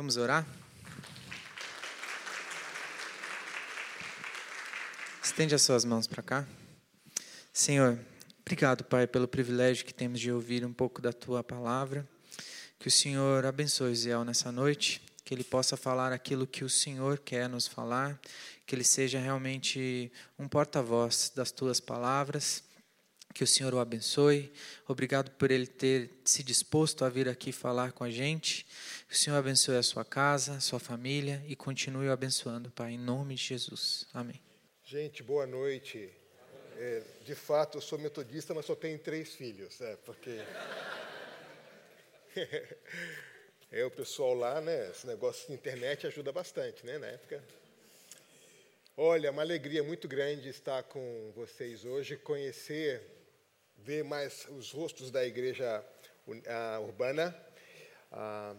Vamos orar? Estende as suas mãos para cá. Senhor, obrigado, Pai, pelo privilégio que temos de ouvir um pouco da tua palavra. Que o Senhor abençoe Ziel nessa noite, que ele possa falar aquilo que o Senhor quer nos falar, que ele seja realmente um porta-voz das tuas palavras. Que o Senhor o abençoe. Obrigado por ele ter se disposto a vir aqui falar com a gente. Que o Senhor abençoe a sua casa, a sua família e continue o abençoando, Pai, em nome de Jesus. Amém. Gente, boa noite. É, de fato, eu sou metodista, mas só tenho três filhos, é, porque. é, o pessoal lá, né? Esse negócio de internet ajuda bastante, né? Na época. Olha, uma alegria muito grande estar com vocês hoje, conhecer, ver mais os rostos da igreja urbana. Ah,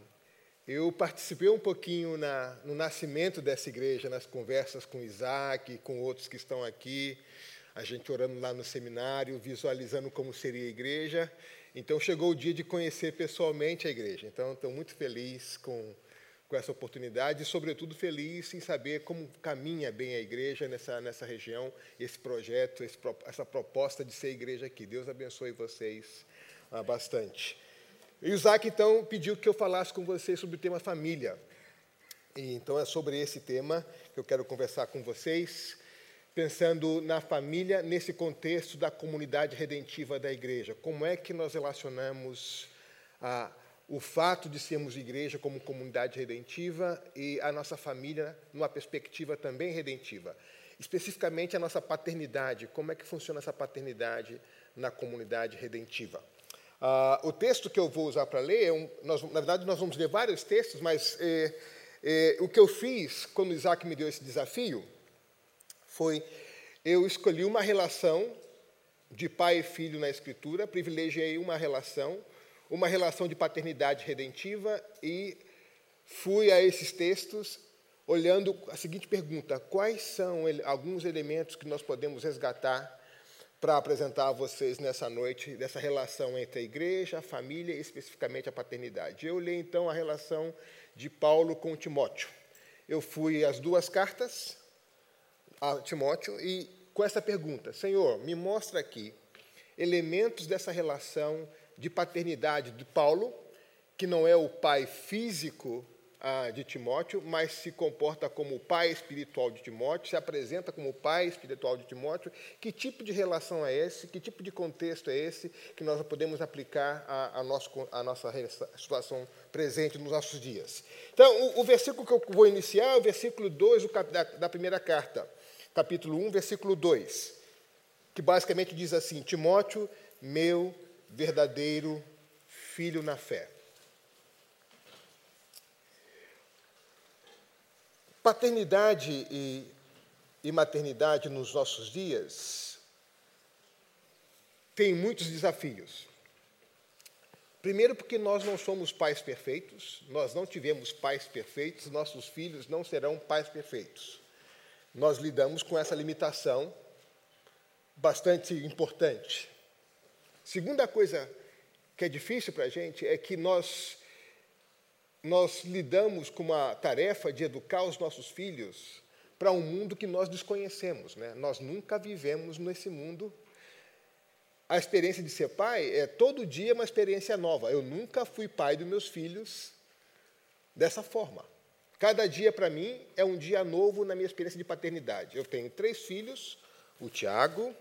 eu participei um pouquinho na, no nascimento dessa igreja, nas conversas com Isaac, com outros que estão aqui, a gente orando lá no seminário, visualizando como seria a igreja. Então chegou o dia de conhecer pessoalmente a igreja. Então estou muito feliz com, com essa oportunidade e, sobretudo, feliz em saber como caminha bem a igreja nessa, nessa região, esse projeto, esse, essa proposta de ser igreja aqui. Deus abençoe vocês ah, bastante. E Isaac, então, pediu que eu falasse com vocês sobre o tema família. E, então, é sobre esse tema que eu quero conversar com vocês, pensando na família nesse contexto da comunidade redentiva da igreja. Como é que nós relacionamos a, o fato de sermos igreja como comunidade redentiva e a nossa família numa perspectiva também redentiva? Especificamente a nossa paternidade, como é que funciona essa paternidade na comunidade redentiva? Uh, o texto que eu vou usar para ler, é um, nós, na verdade, nós vamos ler vários textos, mas é, é, o que eu fiz quando Isaac me deu esse desafio foi eu escolhi uma relação de pai e filho na Escritura, privilegiei uma relação, uma relação de paternidade redentiva e fui a esses textos olhando a seguinte pergunta: quais são alguns elementos que nós podemos resgatar para apresentar a vocês nessa noite dessa relação entre a igreja, a família e especificamente a paternidade. Eu li então a relação de Paulo com Timóteo. Eu fui às duas cartas a Timóteo e com essa pergunta: Senhor, me mostra aqui elementos dessa relação de paternidade de Paulo, que não é o pai físico de Timóteo, mas se comporta como o pai espiritual de Timóteo, se apresenta como o pai espiritual de Timóteo. Que tipo de relação é esse? Que tipo de contexto é esse que nós podemos aplicar à, à, nosso, à nossa situação presente nos nossos dias? Então, o, o, versículo que eu vou iniciar é o versículo 2 da, da primeira carta, capítulo 1, versículo 2, que basicamente diz assim: Timóteo, meu verdadeiro filho na fé. Paternidade e, e maternidade nos nossos dias tem muitos desafios. Primeiro, porque nós não somos pais perfeitos, nós não tivemos pais perfeitos, nossos filhos não serão pais perfeitos. Nós lidamos com essa limitação bastante importante. Segunda coisa que é difícil para a gente é que nós nós lidamos com uma tarefa de educar os nossos filhos para um mundo que nós desconhecemos. Né? Nós nunca vivemos nesse mundo. A experiência de ser pai é todo dia uma experiência nova. Eu nunca fui pai dos meus filhos dessa forma. Cada dia para mim é um dia novo na minha experiência de paternidade. Eu tenho três filhos: o Tiago,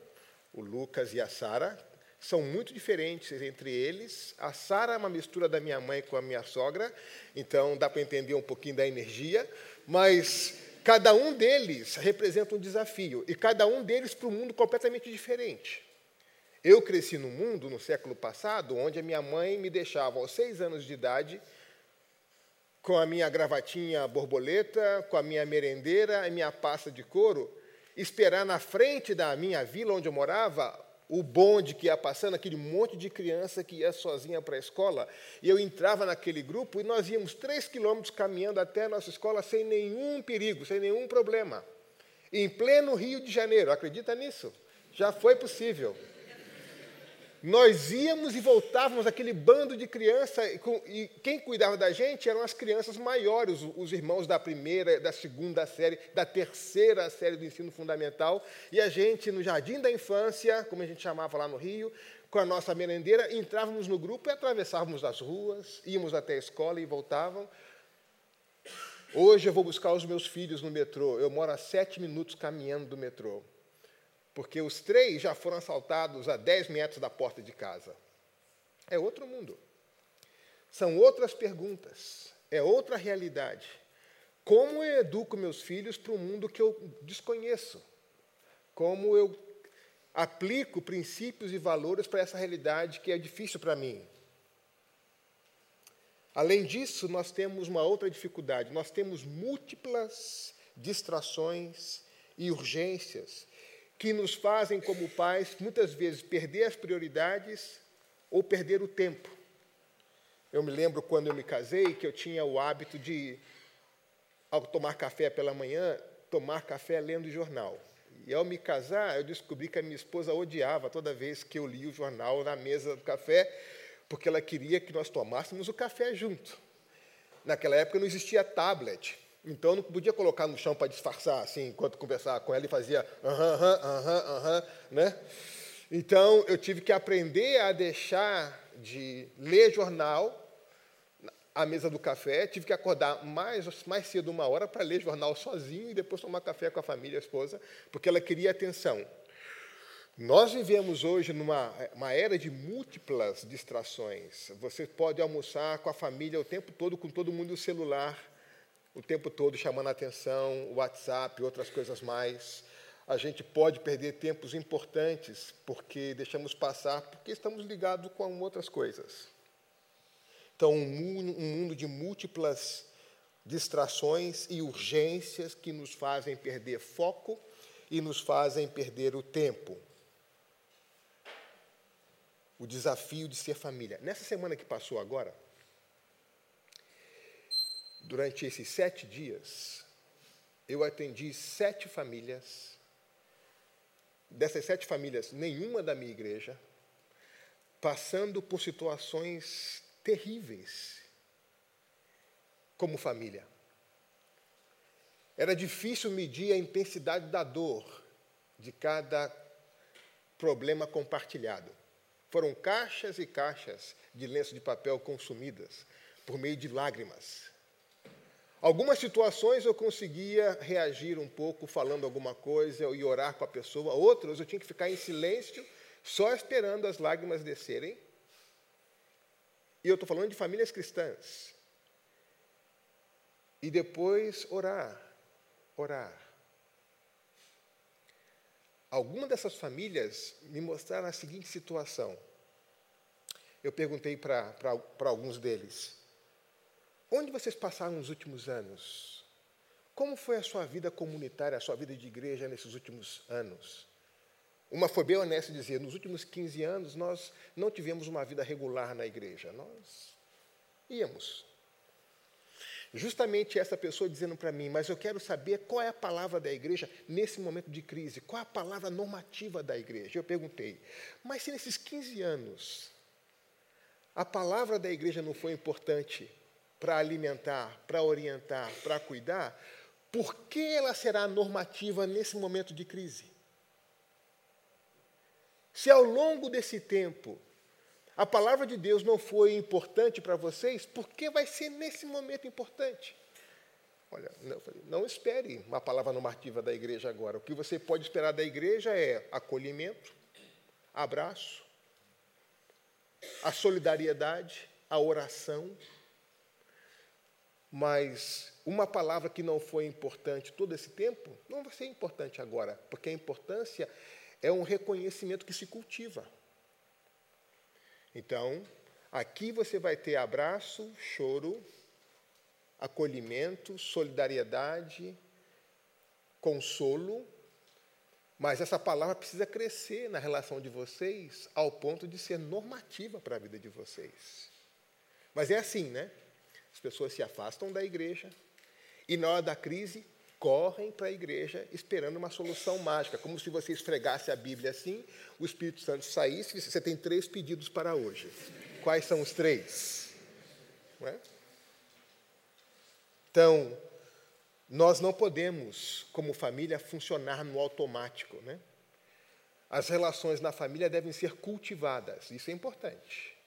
o Lucas e a Sara, são muito diferentes entre eles. A Sara é uma mistura da minha mãe com a minha sogra, então dá para entender um pouquinho da energia, mas cada um deles representa um desafio e cada um deles para um mundo completamente diferente. Eu cresci num mundo, no século passado, onde a minha mãe me deixava aos seis anos de idade com a minha gravatinha borboleta, com a minha merendeira e minha pasta de couro, esperar na frente da minha vila onde eu morava o bonde que ia passando, aquele monte de criança que ia sozinha para a escola, e eu entrava naquele grupo e nós íamos três quilômetros caminhando até a nossa escola sem nenhum perigo, sem nenhum problema. Em pleno Rio de Janeiro, acredita nisso? Já foi possível. Nós íamos e voltávamos, aquele bando de crianças, e quem cuidava da gente eram as crianças maiores, os irmãos da primeira, da segunda série, da terceira série do ensino fundamental, e a gente, no jardim da infância, como a gente chamava lá no Rio, com a nossa merendeira, entrávamos no grupo e atravessávamos as ruas, íamos até a escola e voltavam. Hoje eu vou buscar os meus filhos no metrô, eu moro a sete minutos caminhando do metrô porque os três já foram assaltados a 10 metros da porta de casa. É outro mundo. São outras perguntas, é outra realidade. Como eu educo meus filhos para um mundo que eu desconheço? Como eu aplico princípios e valores para essa realidade que é difícil para mim? Além disso, nós temos uma outra dificuldade: nós temos múltiplas distrações e urgências que nos fazem, como pais, muitas vezes perder as prioridades ou perder o tempo. Eu me lembro quando eu me casei que eu tinha o hábito de, ao tomar café pela manhã, tomar café lendo jornal. E ao me casar, eu descobri que a minha esposa odiava toda vez que eu lia o jornal na mesa do café, porque ela queria que nós tomássemos o café junto. Naquela época não existia tablet. Então não podia colocar no chão para disfarçar, assim, enquanto conversava com ela e fazia aham, aham, aham, aham, né? Então eu tive que aprender a deixar de ler jornal à mesa do café, tive que acordar mais, mais cedo uma hora para ler jornal sozinho e depois tomar café com a família, a esposa, porque ela queria atenção. Nós vivemos hoje numa uma era de múltiplas distrações. Você pode almoçar com a família o tempo todo, com todo mundo no celular, o tempo todo chamando a atenção, WhatsApp, outras coisas mais. A gente pode perder tempos importantes porque deixamos passar, porque estamos ligados com outras coisas. Então, um mundo de múltiplas distrações e urgências que nos fazem perder foco e nos fazem perder o tempo. O desafio de ser família. Nessa semana que passou agora, durante esses sete dias, eu atendi sete famílias. Dessas sete famílias, nenhuma da minha igreja, passando por situações terríveis como família. Era difícil medir a intensidade da dor de cada problema compartilhado. Foram caixas e caixas de lenço de papel consumidas por meio de lágrimas. Algumas situações eu conseguia reagir um pouco falando alguma coisa e orar com a pessoa, outras eu tinha que ficar em silêncio, só esperando as lágrimas descerem. E eu estou falando de famílias cristãs. E depois orar, orar. Algumas dessas famílias me mostraram a seguinte situação. Eu perguntei para alguns deles: Onde vocês passaram os últimos anos? Como foi a sua vida comunitária, a sua vida de igreja nesses últimos anos? Uma foi bem honesta dizer: nos últimos 15 anos nós não tivemos uma vida regular na igreja, nós íamos. Justamente essa pessoa dizendo para mim, mas eu quero saber qual é a palavra da igreja nesse momento de crise, qual é a palavra normativa da igreja. Eu perguntei, mas se nesses 15 anos a palavra da igreja não foi importante, para alimentar, para orientar, para cuidar, por que ela será normativa nesse momento de crise? Se ao longo desse tempo a palavra de Deus não foi importante para vocês, por que vai ser nesse momento importante? Olha, não, não espere uma palavra normativa da igreja agora. O que você pode esperar da igreja é acolhimento, abraço, a solidariedade, a oração, mas uma palavra que não foi importante todo esse tempo, não vai ser importante agora, porque a importância é um reconhecimento que se cultiva. Então, aqui você vai ter abraço, choro, acolhimento, solidariedade, consolo, mas essa palavra precisa crescer na relação de vocês ao ponto de ser normativa para a vida de vocês. Mas é assim, né? As pessoas se afastam da igreja e, na hora da crise, correm para a igreja esperando uma solução mágica, como se você esfregasse a Bíblia assim, o Espírito Santo saísse e você tem três pedidos para hoje. Quais são os três? É? Então, nós não podemos, como família, funcionar no automático. Né? As relações na família devem ser cultivadas, isso é importante.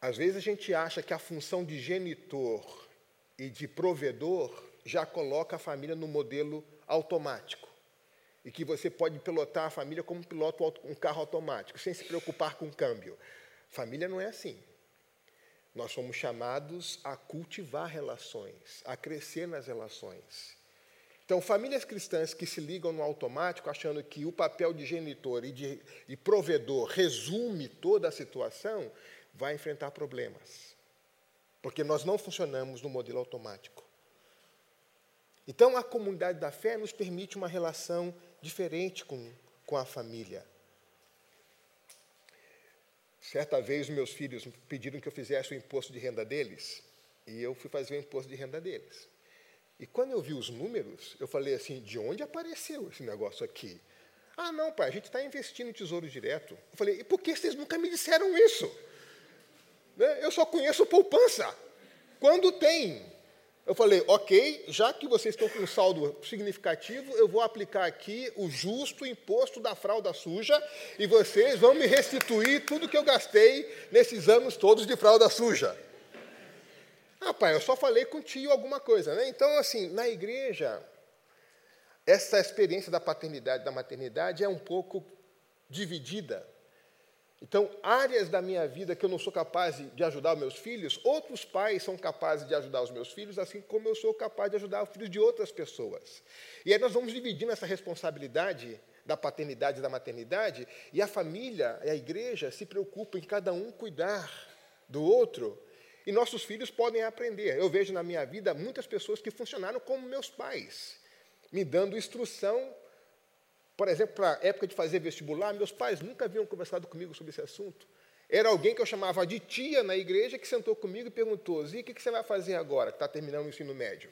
Às vezes a gente acha que a função de genitor e de provedor já coloca a família no modelo automático. E que você pode pilotar a família como pilota um carro automático, sem se preocupar com o câmbio. Família não é assim. Nós somos chamados a cultivar relações, a crescer nas relações. Então, famílias cristãs que se ligam no automático, achando que o papel de genitor e de, de provedor resume toda a situação, vai enfrentar problemas. Porque nós não funcionamos no modelo automático. Então, a comunidade da fé nos permite uma relação diferente com, com a família. Certa vez, meus filhos pediram que eu fizesse o imposto de renda deles, e eu fui fazer o imposto de renda deles. E quando eu vi os números, eu falei assim: de onde apareceu esse negócio aqui? Ah, não, pai, a gente está investindo em tesouro direto. Eu falei: e por que vocês nunca me disseram isso? Né? Eu só conheço poupança. Quando tem eu falei, ok, já que vocês estão com um saldo significativo, eu vou aplicar aqui o justo imposto da fralda suja e vocês vão me restituir tudo que eu gastei nesses anos todos de fralda suja. Ah, pai, eu só falei com o tio alguma coisa, né? Então, assim, na igreja, essa experiência da paternidade e da maternidade é um pouco dividida. Então, áreas da minha vida que eu não sou capaz de ajudar os meus filhos, outros pais são capazes de ajudar os meus filhos, assim como eu sou capaz de ajudar os filhos de outras pessoas. E aí nós vamos dividindo essa responsabilidade da paternidade e da maternidade, e a família e a igreja se preocupam em cada um cuidar do outro, e nossos filhos podem aprender. Eu vejo na minha vida muitas pessoas que funcionaram como meus pais, me dando instrução por exemplo, para a época de fazer vestibular, meus pais nunca haviam conversado comigo sobre esse assunto. Era alguém que eu chamava de tia na igreja que sentou comigo e perguntou: Zi, o que você vai fazer agora que está terminando o ensino médio?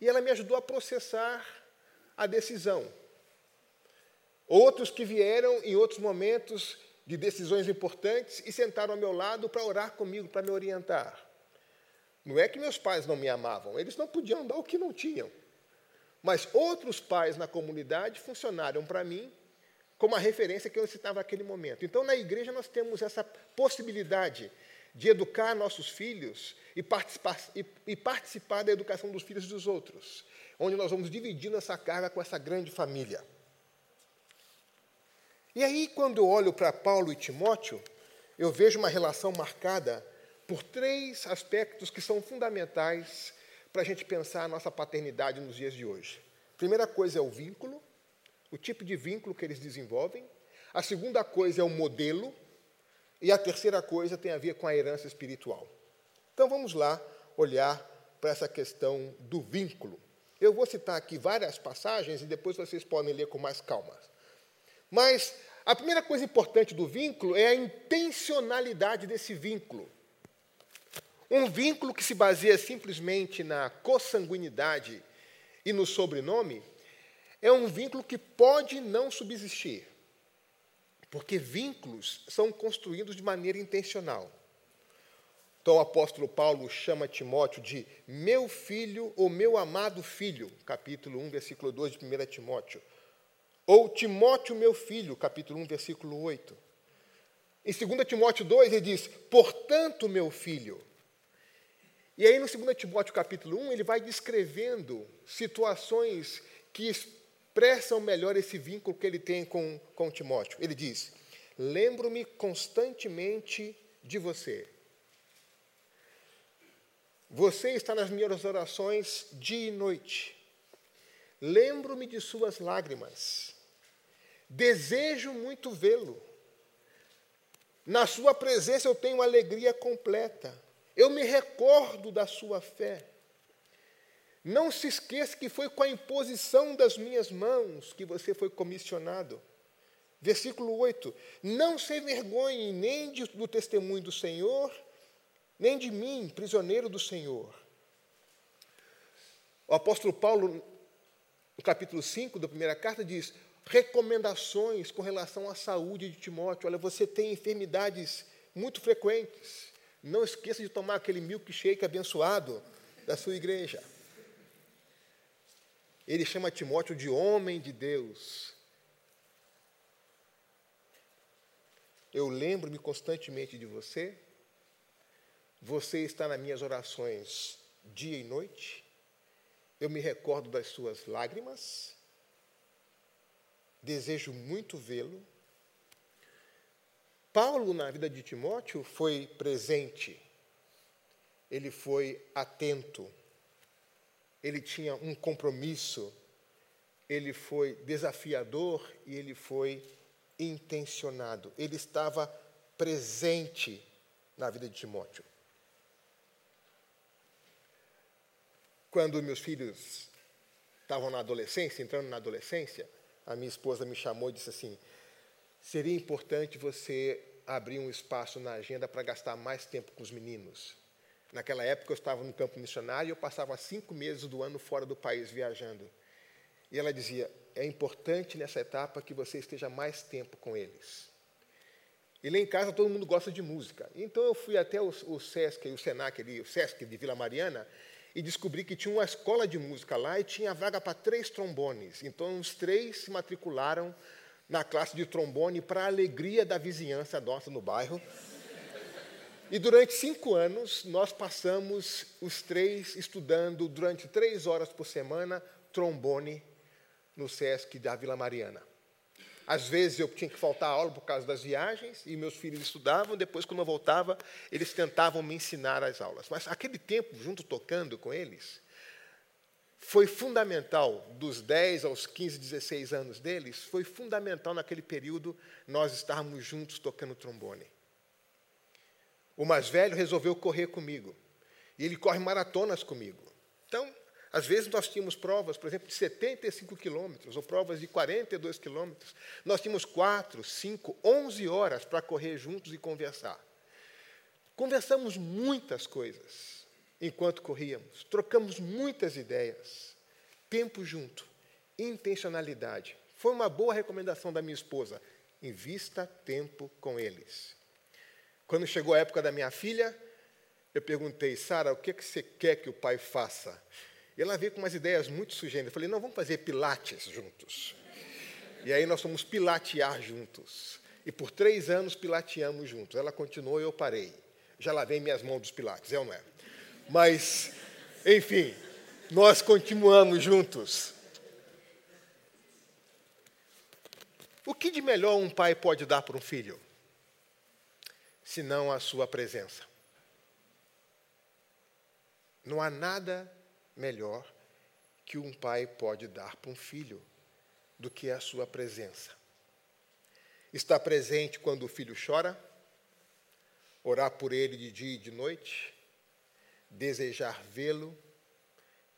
E ela me ajudou a processar a decisão. Outros que vieram em outros momentos de decisões importantes e sentaram ao meu lado para orar comigo, para me orientar. Não é que meus pais não me amavam, eles não podiam dar o que não tinham. Mas outros pais na comunidade funcionaram para mim como a referência que eu citava naquele momento. Então, na igreja, nós temos essa possibilidade de educar nossos filhos e participar, e, e participar da educação dos filhos dos outros, onde nós vamos dividindo essa carga com essa grande família. E aí, quando eu olho para Paulo e Timóteo, eu vejo uma relação marcada por três aspectos que são fundamentais para a gente pensar a nossa paternidade nos dias de hoje. A primeira coisa é o vínculo, o tipo de vínculo que eles desenvolvem. A segunda coisa é o modelo. E a terceira coisa tem a ver com a herança espiritual. Então vamos lá olhar para essa questão do vínculo. Eu vou citar aqui várias passagens e depois vocês podem ler com mais calma. Mas a primeira coisa importante do vínculo é a intencionalidade desse vínculo. Um vínculo que se baseia simplesmente na consanguinidade e no sobrenome é um vínculo que pode não subsistir. Porque vínculos são construídos de maneira intencional. Então o apóstolo Paulo chama Timóteo de meu filho ou meu amado filho, capítulo 1, versículo 2 de 1 Timóteo. Ou Timóteo, meu filho, capítulo 1, versículo 8. Em 2 Timóteo 2, ele diz: Portanto, meu filho, e aí, no 2 Timóteo capítulo 1, ele vai descrevendo situações que expressam melhor esse vínculo que ele tem com, com Timóteo. Ele diz: Lembro-me constantemente de você. Você está nas minhas orações dia e noite. Lembro-me de suas lágrimas. Desejo muito vê-lo. Na sua presença eu tenho alegria completa. Eu me recordo da sua fé. Não se esqueça que foi com a imposição das minhas mãos que você foi comissionado. Versículo 8: Não se envergonhe nem de, do testemunho do Senhor, nem de mim, prisioneiro do Senhor. O apóstolo Paulo, no capítulo 5 da primeira carta, diz: recomendações com relação à saúde de Timóteo. Olha, você tem enfermidades muito frequentes. Não esqueça de tomar aquele milkshake abençoado da sua igreja. Ele chama Timóteo de homem de Deus. Eu lembro-me constantemente de você. Você está nas minhas orações dia e noite. Eu me recordo das suas lágrimas. Desejo muito vê-lo. Paulo, na vida de Timóteo, foi presente, ele foi atento, ele tinha um compromisso, ele foi desafiador e ele foi intencionado. Ele estava presente na vida de Timóteo. Quando meus filhos estavam na adolescência, entrando na adolescência, a minha esposa me chamou e disse assim: seria importante você abrir um espaço na agenda para gastar mais tempo com os meninos. Naquela época eu estava no campo missionário e eu passava cinco meses do ano fora do país viajando. E ela dizia: é importante nessa etapa que você esteja mais tempo com eles. E lá em casa todo mundo gosta de música. Então eu fui até o, o Sesc, o Senac ali, o Sesc de Vila Mariana, e descobri que tinha uma escola de música lá e tinha vaga para três trombones. Então, os três se matricularam na classe de trombone para a alegria da vizinhança nossa no bairro. E durante cinco anos, nós passamos os três estudando durante três horas por semana trombone no SESC da Vila Mariana. Às vezes eu tinha que faltar a aula por causa das viagens e meus filhos estudavam, depois, quando eu voltava, eles tentavam me ensinar as aulas. Mas aquele tempo, junto tocando com eles, foi fundamental, dos 10 aos 15, 16 anos deles, foi fundamental naquele período nós estarmos juntos tocando trombone. O mais velho resolveu correr comigo, e ele corre maratonas comigo. Então, às vezes nós tínhamos provas, por exemplo, de 75 quilômetros, ou provas de 42 quilômetros. Nós tínhamos 4, 5, 11 horas para correr juntos e conversar. Conversamos muitas coisas enquanto corríamos, trocamos muitas ideias. Tempo junto, intencionalidade. Foi uma boa recomendação da minha esposa. Invista tempo com eles. Quando chegou a época da minha filha, eu perguntei, Sara, o que, é que você quer que o pai faça? E ela veio com umas ideias muito sugerentas. Eu falei, não, vamos fazer pilates juntos. E aí nós fomos pilatear juntos. E por três anos pilateamos juntos. Ela continuou e eu parei. Já lavei minhas mãos dos pilates, é ou não é? Mas, enfim, nós continuamos juntos. O que de melhor um pai pode dar para um filho? Senão a sua presença. Não há nada melhor que um pai pode dar para um filho do que a sua presença. Estar presente quando o filho chora, orar por ele de dia e de noite, desejar vê-lo,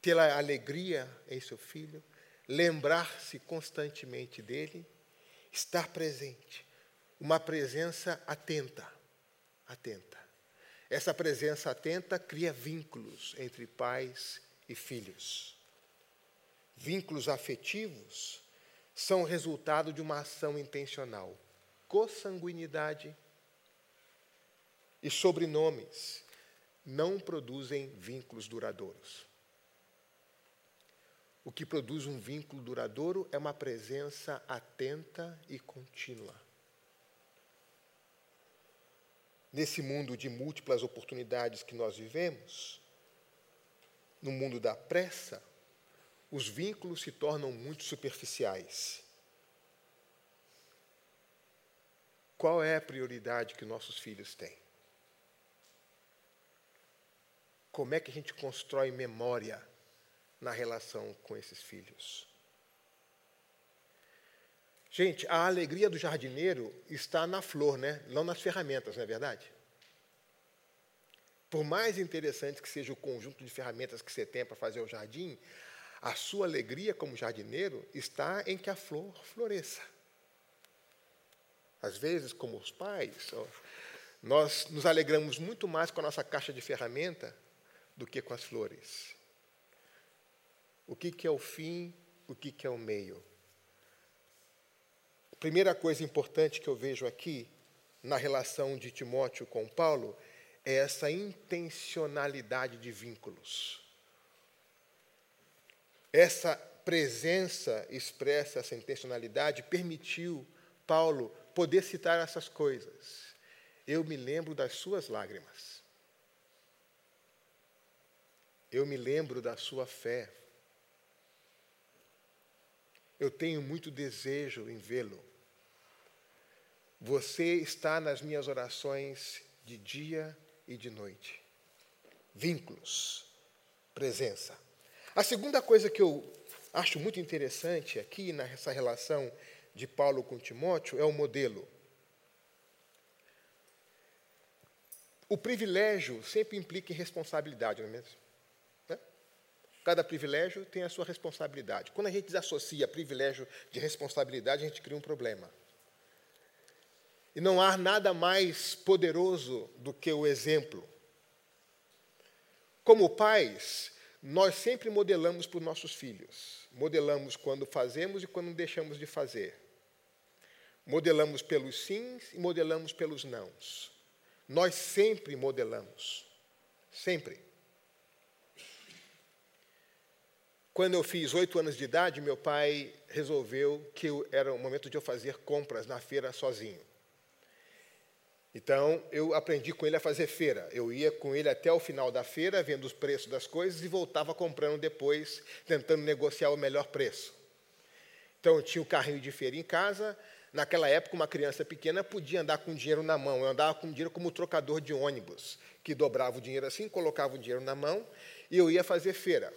ter a alegria em seu filho, lembrar-se constantemente dele, estar presente, uma presença atenta, atenta. Essa presença atenta cria vínculos entre pais e filhos. Vínculos afetivos são resultado de uma ação intencional. Consanguinidade e sobrenomes não produzem vínculos duradouros. O que produz um vínculo duradouro é uma presença atenta e contínua. Nesse mundo de múltiplas oportunidades que nós vivemos, no mundo da pressa, os vínculos se tornam muito superficiais. Qual é a prioridade que nossos filhos têm? Como é que a gente constrói memória na relação com esses filhos? Gente, a alegria do jardineiro está na flor, né? não nas ferramentas, não é verdade? Por mais interessante que seja o conjunto de ferramentas que você tem para fazer o jardim, a sua alegria como jardineiro está em que a flor floresça. Às vezes, como os pais, nós nos alegramos muito mais com a nossa caixa de ferramenta do que com as flores. o que, que é o fim, o que, que é o meio. A primeira coisa importante que eu vejo aqui, na relação de Timóteo com Paulo, é essa intencionalidade de vínculos. Essa presença expressa, essa intencionalidade, permitiu Paulo poder citar essas coisas. Eu me lembro das suas lágrimas. Eu me lembro da sua fé. Eu tenho muito desejo em vê-lo. Você está nas minhas orações de dia e de noite. Vínculos, presença. A segunda coisa que eu acho muito interessante aqui nessa relação de Paulo com Timóteo é o modelo. O privilégio sempre implica em responsabilidade, não é mesmo? Cada privilégio tem a sua responsabilidade. Quando a gente desassocia privilégio de responsabilidade, a gente cria um problema. E não há nada mais poderoso do que o exemplo. Como pais, nós sempre modelamos para os nossos filhos. Modelamos quando fazemos e quando deixamos de fazer. Modelamos pelos sims e modelamos pelos nãos. Nós sempre modelamos. Sempre. Quando eu fiz oito anos de idade, meu pai resolveu que era o momento de eu fazer compras na feira sozinho. Então, eu aprendi com ele a fazer feira. Eu ia com ele até o final da feira, vendo os preços das coisas e voltava comprando depois, tentando negociar o melhor preço. Então, eu tinha o carrinho de feira em casa, Naquela época, uma criança pequena podia andar com dinheiro na mão. Eu andava com dinheiro como trocador de ônibus, que dobrava o dinheiro assim, colocava o dinheiro na mão e eu ia fazer feira.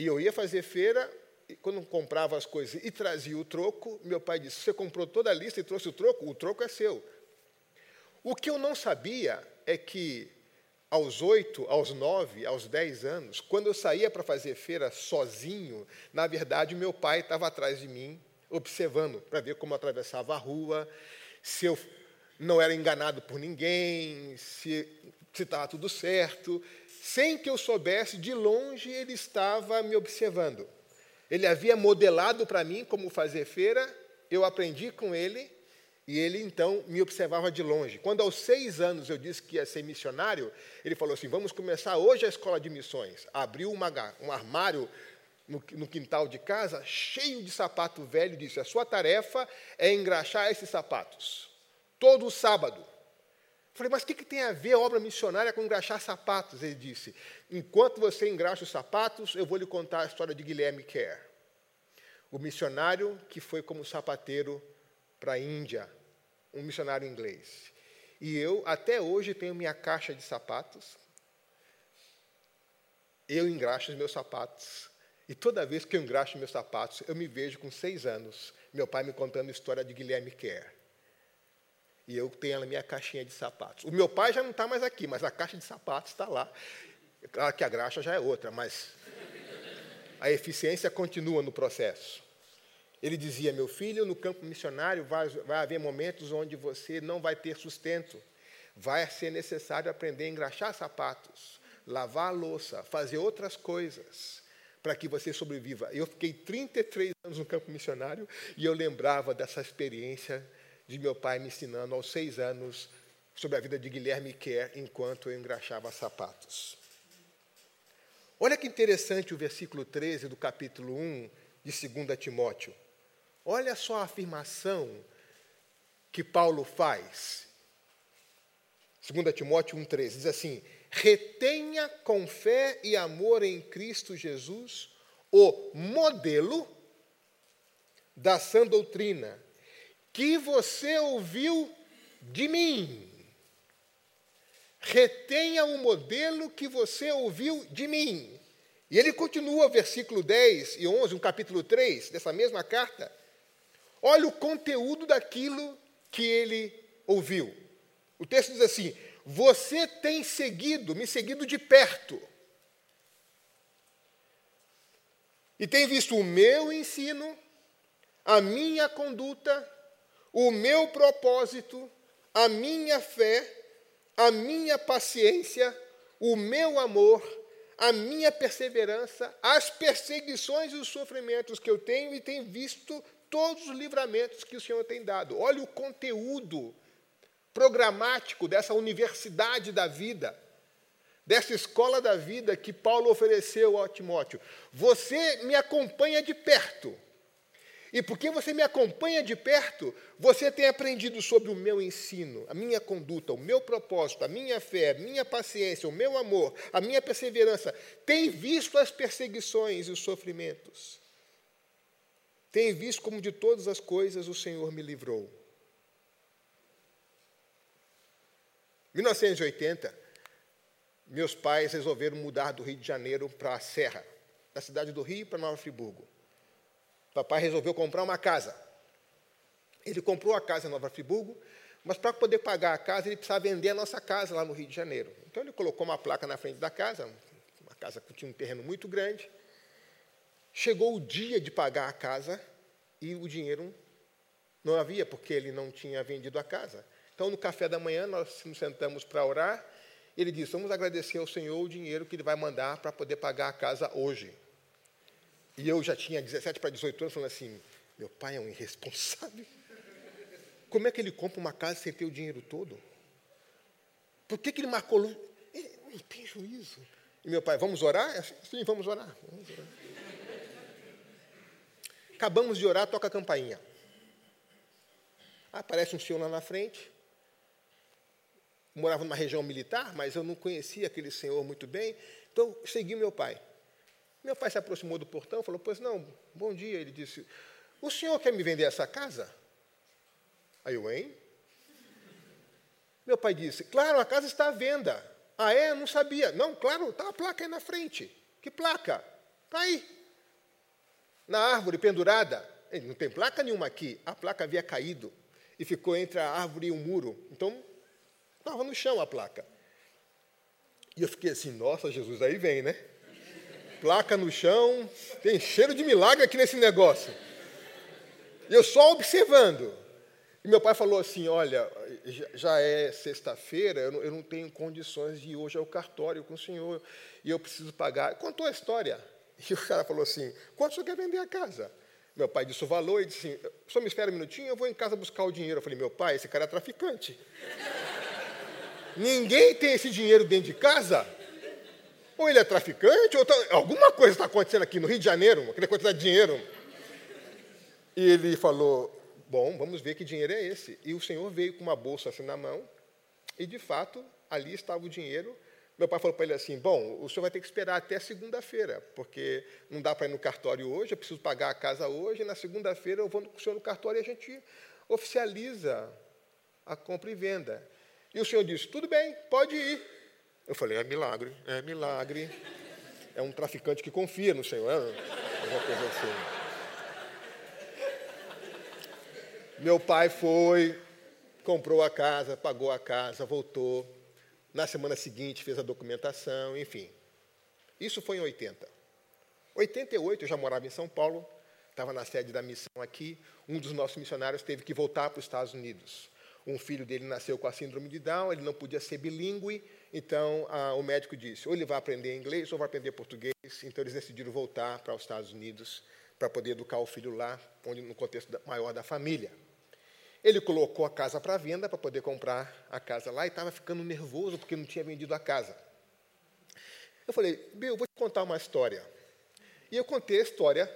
E eu ia fazer feira, e quando comprava as coisas e trazia o troco, meu pai disse: Você comprou toda a lista e trouxe o troco? O troco é seu. O que eu não sabia é que aos oito, aos nove, aos dez anos, quando eu saía para fazer feira sozinho, na verdade, meu pai estava atrás de mim, observando para ver como eu atravessava a rua, se eu não era enganado por ninguém, se estava tudo certo. Sem que eu soubesse, de longe ele estava me observando. Ele havia modelado para mim como fazer feira, eu aprendi com ele e ele então me observava de longe. Quando aos seis anos eu disse que ia ser missionário, ele falou assim: vamos começar hoje a escola de missões. Abriu uma, um armário no, no quintal de casa, cheio de sapato velho, e disse: A sua tarefa é engraxar esses sapatos, todo sábado. Falei, mas o que, que tem a ver a obra missionária com engraxar sapatos? Ele disse: Enquanto você engraxa os sapatos, eu vou lhe contar a história de Guilherme Kerr, o missionário que foi como sapateiro para a Índia, um missionário inglês. E eu, até hoje, tenho minha caixa de sapatos. Eu engraxo os meus sapatos e toda vez que eu engraxo meus sapatos, eu me vejo com seis anos, meu pai me contando a história de Guilherme Kerr. E eu tenho a minha caixinha de sapatos. O meu pai já não está mais aqui, mas a caixa de sapatos está lá. Claro que a graxa já é outra, mas a eficiência continua no processo. Ele dizia: Meu filho, no campo missionário vai, vai haver momentos onde você não vai ter sustento. Vai ser necessário aprender a engraxar sapatos, lavar louça, fazer outras coisas para que você sobreviva. Eu fiquei 33 anos no campo missionário e eu lembrava dessa experiência de meu pai me ensinando aos seis anos sobre a vida de Guilherme Kerr enquanto eu engraxava sapatos. Olha que interessante o versículo 13 do capítulo 1 de 2 Timóteo. Olha só a afirmação que Paulo faz. 2 Timóteo 1,13 diz assim: retenha com fé e amor em Cristo Jesus o modelo da sã doutrina que você ouviu de mim. Retenha o modelo que você ouviu de mim. E ele continua, versículo 10 e 11, no capítulo 3 dessa mesma carta. Olha o conteúdo daquilo que ele ouviu. O texto diz assim: você tem seguido, me seguido de perto. E tem visto o meu ensino, a minha conduta, o meu propósito, a minha fé, a minha paciência, o meu amor, a minha perseverança, as perseguições e os sofrimentos que eu tenho e tenho visto todos os livramentos que o Senhor tem dado. Olha o conteúdo programático dessa universidade da vida, dessa escola da vida que Paulo ofereceu ao Timóteo. Você me acompanha de perto. E porque você me acompanha de perto, você tem aprendido sobre o meu ensino, a minha conduta, o meu propósito, a minha fé, a minha paciência, o meu amor, a minha perseverança. Tem visto as perseguições e os sofrimentos. Tem visto como de todas as coisas o Senhor me livrou. 1980, meus pais resolveram mudar do Rio de Janeiro para a Serra, da cidade do Rio para Nova Friburgo. Papai resolveu comprar uma casa. Ele comprou a casa em Nova Friburgo, mas para poder pagar a casa, ele precisava vender a nossa casa lá no Rio de Janeiro. Então ele colocou uma placa na frente da casa, uma casa que tinha um terreno muito grande. Chegou o dia de pagar a casa e o dinheiro não havia, porque ele não tinha vendido a casa. Então, no café da manhã, nós nos sentamos para orar. Ele disse: Vamos agradecer ao Senhor o dinheiro que ele vai mandar para poder pagar a casa hoje. E eu já tinha 17 para 18 anos, falando assim: meu pai é um irresponsável. Como é que ele compra uma casa sem ter o dinheiro todo? Por que, que ele marcou? Ele não tem juízo. E meu pai, vamos orar? Sim, vamos orar. Vamos orar. Acabamos de orar, toca a campainha. Aparece um senhor lá na frente. Morava numa região militar, mas eu não conhecia aquele senhor muito bem. Então, segui meu pai. Meu pai se aproximou do portão falou: Pois não, bom dia. Ele disse: O senhor quer me vender essa casa? Aí eu, hein? Meu pai disse: Claro, a casa está à venda. Ah, é? Não sabia. Não, claro, está a placa aí na frente. Que placa? Está aí. Na árvore pendurada. Ele, não tem placa nenhuma aqui. A placa havia caído e ficou entre a árvore e o muro. Então, estava no chão a placa. E eu fiquei assim: Nossa, Jesus, aí vem, né? Placa no chão, tem cheiro de milagre aqui nesse negócio. E eu só observando. E meu pai falou assim: Olha, já é sexta-feira, eu, não tenho condições de ir hoje ao cartório com o senhor, e eu preciso pagar. Contou a história. E o cara falou assim: Quanto senhor quer vender a casa? Meu pai disse o valor e disse assim: senhor me espera um minutinho, eu vou em casa buscar o dinheiro. Eu falei: Meu pai, esse cara é traficante. Ninguém tem esse dinheiro dentro de casa? Ou ele é traficante, ou tá, alguma coisa está acontecendo aqui no Rio de Janeiro, aquele quantidade de dinheiro. E ele falou: Bom, vamos ver que dinheiro é esse. E o senhor veio com uma bolsa assim na mão, e de fato, ali estava o dinheiro. Meu pai falou para ele assim: Bom, o senhor vai ter que esperar até segunda-feira, porque não dá para ir no cartório hoje, eu preciso pagar a casa hoje, na segunda-feira eu vou com o senhor no cartório e a gente oficializa a compra e venda. E o senhor disse: Tudo bem, pode ir. Eu falei, é milagre, é milagre. É um traficante que confia no Senhor. É uma coisa assim. Meu pai foi, comprou a casa, pagou a casa, voltou. Na semana seguinte fez a documentação, enfim. Isso foi em 80. 88 eu já morava em São Paulo, estava na sede da missão aqui. Um dos nossos missionários teve que voltar para os Estados Unidos. Um filho dele nasceu com a síndrome de Down, ele não podia ser bilíngue, então, a, o médico disse: ou ele vai aprender inglês ou vai aprender português. Então, eles decidiram voltar para os Estados Unidos para poder educar o filho lá, onde, no contexto maior da família. Ele colocou a casa para venda para poder comprar a casa lá e estava ficando nervoso porque não tinha vendido a casa. Eu falei, Bill, vou te contar uma história. E eu contei a história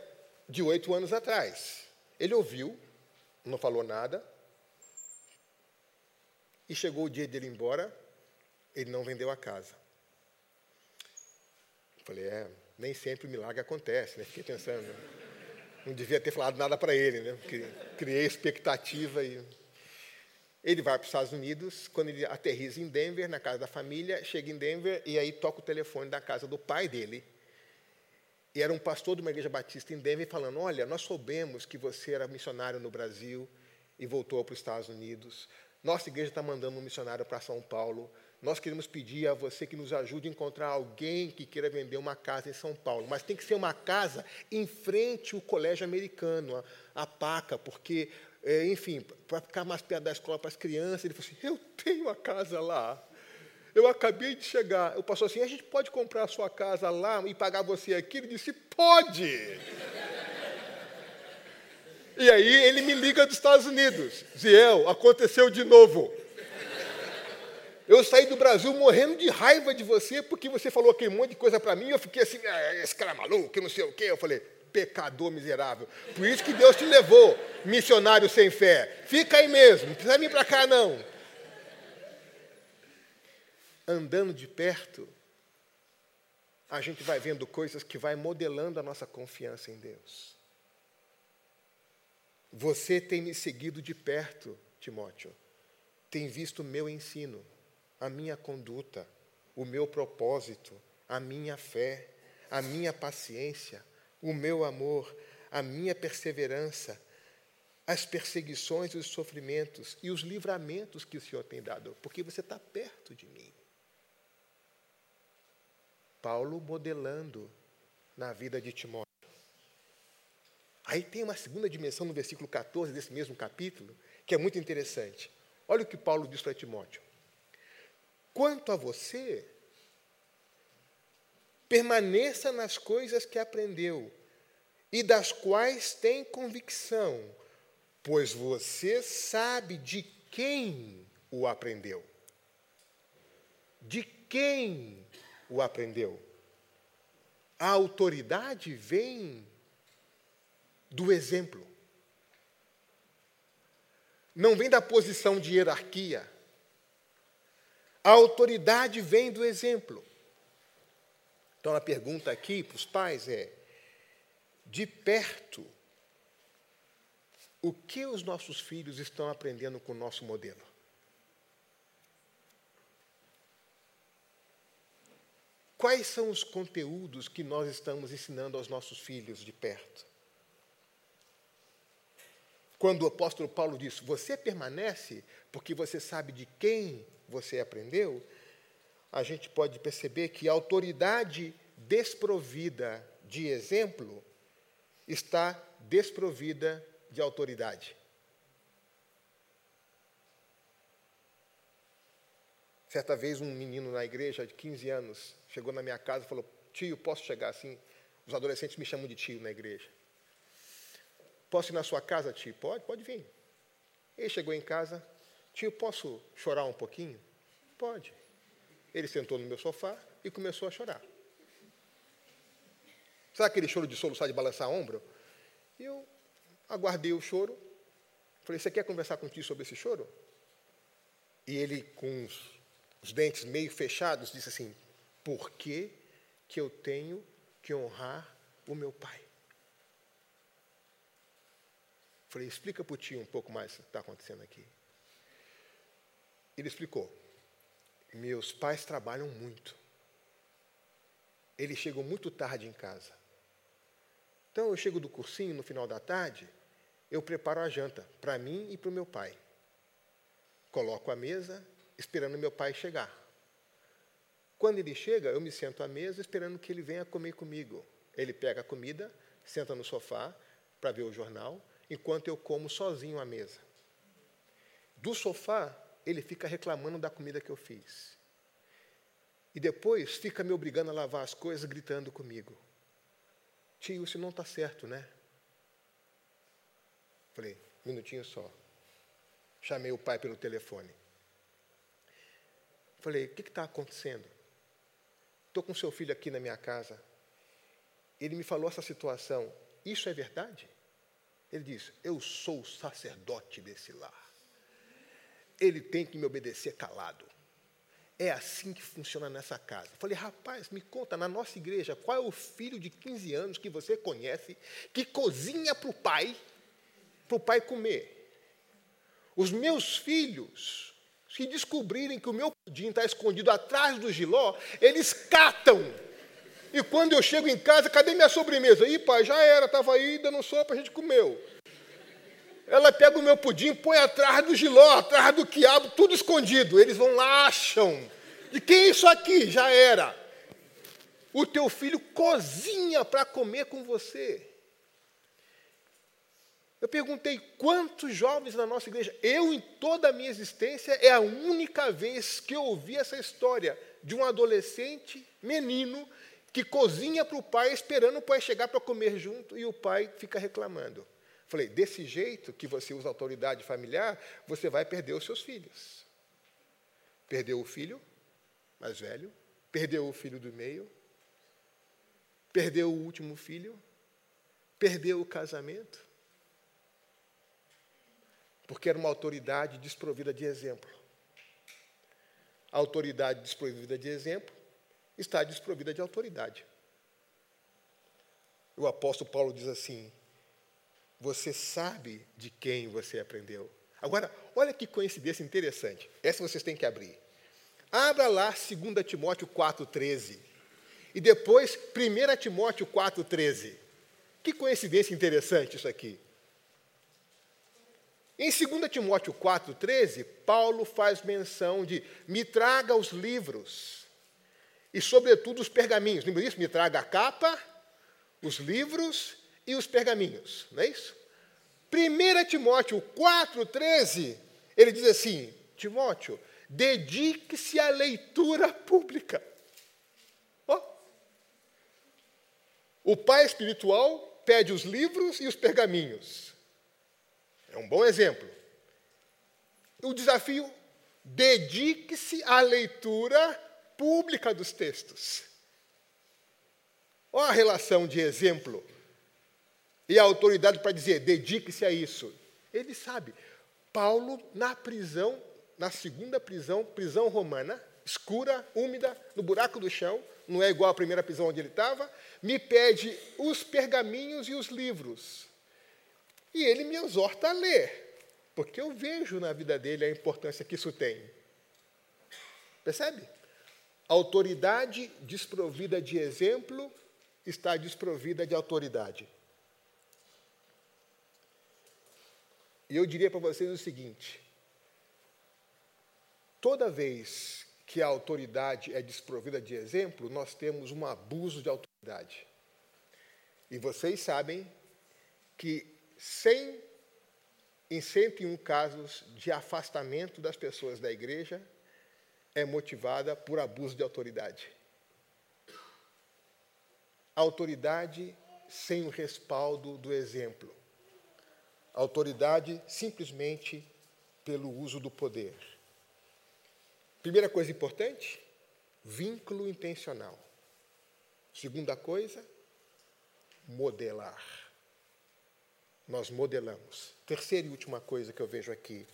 de oito anos atrás. Ele ouviu, não falou nada, e chegou o dia dele ir embora, ele não vendeu a casa. Falei, é, nem sempre o milagre acontece, né? Fiquei pensando, não devia ter falado nada para ele, né? Criei expectativa e ele vai para os Estados Unidos, quando ele aterriza em Denver, na casa da família, chega em Denver e aí toca o telefone da casa do pai dele. E era um pastor de uma igreja batista em Denver falando: Olha, nós soubemos que você era missionário no Brasil e voltou para os Estados Unidos. Nossa igreja está mandando um missionário para São Paulo nós queremos pedir a você que nos ajude a encontrar alguém que queira vender uma casa em São Paulo, mas tem que ser uma casa em frente ao colégio americano, a, a PACA, porque, é, enfim, para ficar mais perto da escola para as crianças. Ele falou assim: Eu tenho a casa lá. eu acabei de chegar. O pastor assim, a gente pode comprar a sua casa lá e pagar você aqui? Ele disse, pode. E aí ele me liga dos Estados Unidos. Ziel, aconteceu de novo. Eu saí do Brasil morrendo de raiva de você, porque você falou aquele monte de coisa para mim, e eu fiquei assim, ah, esse cara é maluco, não sei o quê. Eu falei, pecador miserável. Por isso que Deus te levou, missionário sem fé. Fica aí mesmo, não precisa vir para cá não. Andando de perto, a gente vai vendo coisas que vai modelando a nossa confiança em Deus. Você tem me seguido de perto, Timóteo. Tem visto o meu ensino a minha conduta, o meu propósito, a minha fé, a minha paciência, o meu amor, a minha perseverança, as perseguições e os sofrimentos e os livramentos que o Senhor tem dado, porque você está perto de mim. Paulo modelando na vida de Timóteo. Aí tem uma segunda dimensão no versículo 14 desse mesmo capítulo, que é muito interessante. Olha o que Paulo diz para Timóteo. Quanto a você, permaneça nas coisas que aprendeu e das quais tem convicção, pois você sabe de quem o aprendeu. De quem o aprendeu? A autoridade vem do exemplo. Não vem da posição de hierarquia. A autoridade vem do exemplo. Então a pergunta aqui para os pais é: de perto, o que os nossos filhos estão aprendendo com o nosso modelo? Quais são os conteúdos que nós estamos ensinando aos nossos filhos de perto? Quando o apóstolo Paulo diz: Você permanece porque você sabe de quem você aprendeu, a gente pode perceber que a autoridade desprovida de exemplo está desprovida de autoridade. Certa vez, um menino na igreja de 15 anos chegou na minha casa e falou: Tio, posso chegar assim? Os adolescentes me chamam de tio na igreja. Posso ir na sua casa, tio? Pode, pode vir. Ele chegou em casa, Tio, posso chorar um pouquinho? Pode. Ele sentou no meu sofá e começou a chorar. Sabe aquele choro de soluçar, de balançar ombro? Eu aguardei o choro. Falei, você quer conversar contigo sobre esse choro? E ele, com os, os dentes meio fechados, disse assim: Por que, que eu tenho que honrar o meu pai? Falei, explica para o tio um pouco mais o que está acontecendo aqui. Ele explicou: Meus pais trabalham muito. Eles chegam muito tarde em casa. Então eu chego do cursinho no final da tarde, eu preparo a janta para mim e para o meu pai. Coloco a mesa, esperando meu pai chegar. Quando ele chega, eu me sento à mesa esperando que ele venha comer comigo. Ele pega a comida, senta no sofá para ver o jornal, enquanto eu como sozinho à mesa. Do sofá, ele fica reclamando da comida que eu fiz. E depois fica me obrigando a lavar as coisas, gritando comigo. Tio, isso não está certo, né? Falei, minutinho só. Chamei o pai pelo telefone. Falei, o que está acontecendo? Estou com seu filho aqui na minha casa. Ele me falou essa situação. Isso é verdade? Ele disse, eu sou o sacerdote desse lar ele tem que me obedecer calado. É assim que funciona nessa casa. Falei, rapaz, me conta, na nossa igreja, qual é o filho de 15 anos que você conhece que cozinha para o pai, para o pai comer? Os meus filhos, se descobrirem que o meu pudim está escondido atrás do giló, eles catam. E quando eu chego em casa, cadê minha sobremesa? Ih, pai, já era, estava aí dando sopa, a gente comeu. Ela pega o meu pudim, põe atrás do giló, atrás do quiabo, tudo escondido. Eles vão lá, acham. De quem é isso aqui? Já era. O teu filho cozinha para comer com você. Eu perguntei quantos jovens na nossa igreja. Eu, em toda a minha existência, é a única vez que eu ouvi essa história de um adolescente, menino, que cozinha para o pai esperando o pai chegar para comer junto e o pai fica reclamando. Falei, desse jeito que você usa autoridade familiar, você vai perder os seus filhos. Perdeu o filho mais velho, perdeu o filho do meio, perdeu o último filho, perdeu o casamento, porque era uma autoridade desprovida de exemplo. A autoridade desprovida de exemplo está desprovida de autoridade. O apóstolo Paulo diz assim: Você sabe de quem você aprendeu. Agora, olha que coincidência interessante. Essa vocês têm que abrir. Abra lá 2 Timóteo 4,13. E depois 1 Timóteo 4,13. Que coincidência interessante isso aqui. Em 2 Timóteo 4,13, Paulo faz menção de me traga os livros e, sobretudo, os pergaminhos. Lembra disso? Me traga a capa, os livros e os pergaminhos. Não é isso? 1 Timóteo 4,13, ele diz assim: Timóteo, dedique-se à leitura pública. Oh. O pai espiritual pede os livros e os pergaminhos. É um bom exemplo. O desafio: dedique-se à leitura pública dos textos. Olha a relação de exemplo e a autoridade para dizer, dedique-se a isso. Ele sabe. Paulo, na prisão, na segunda prisão, prisão romana, escura, úmida, no buraco do chão, não é igual à primeira prisão onde ele estava, me pede os pergaminhos e os livros. E ele me exorta a ler, porque eu vejo na vida dele a importância que isso tem. Percebe? Autoridade desprovida de exemplo está desprovida de autoridade. E eu diria para vocês o seguinte: toda vez que a autoridade é desprovida de exemplo, nós temos um abuso de autoridade. E vocês sabem que 100 em 101 casos de afastamento das pessoas da igreja, é motivada por abuso de autoridade. Autoridade sem o respaldo do exemplo. Autoridade simplesmente pelo uso do poder. Primeira coisa importante, vínculo intencional. Segunda coisa, modelar. Nós modelamos. Terceira e última coisa que eu vejo aqui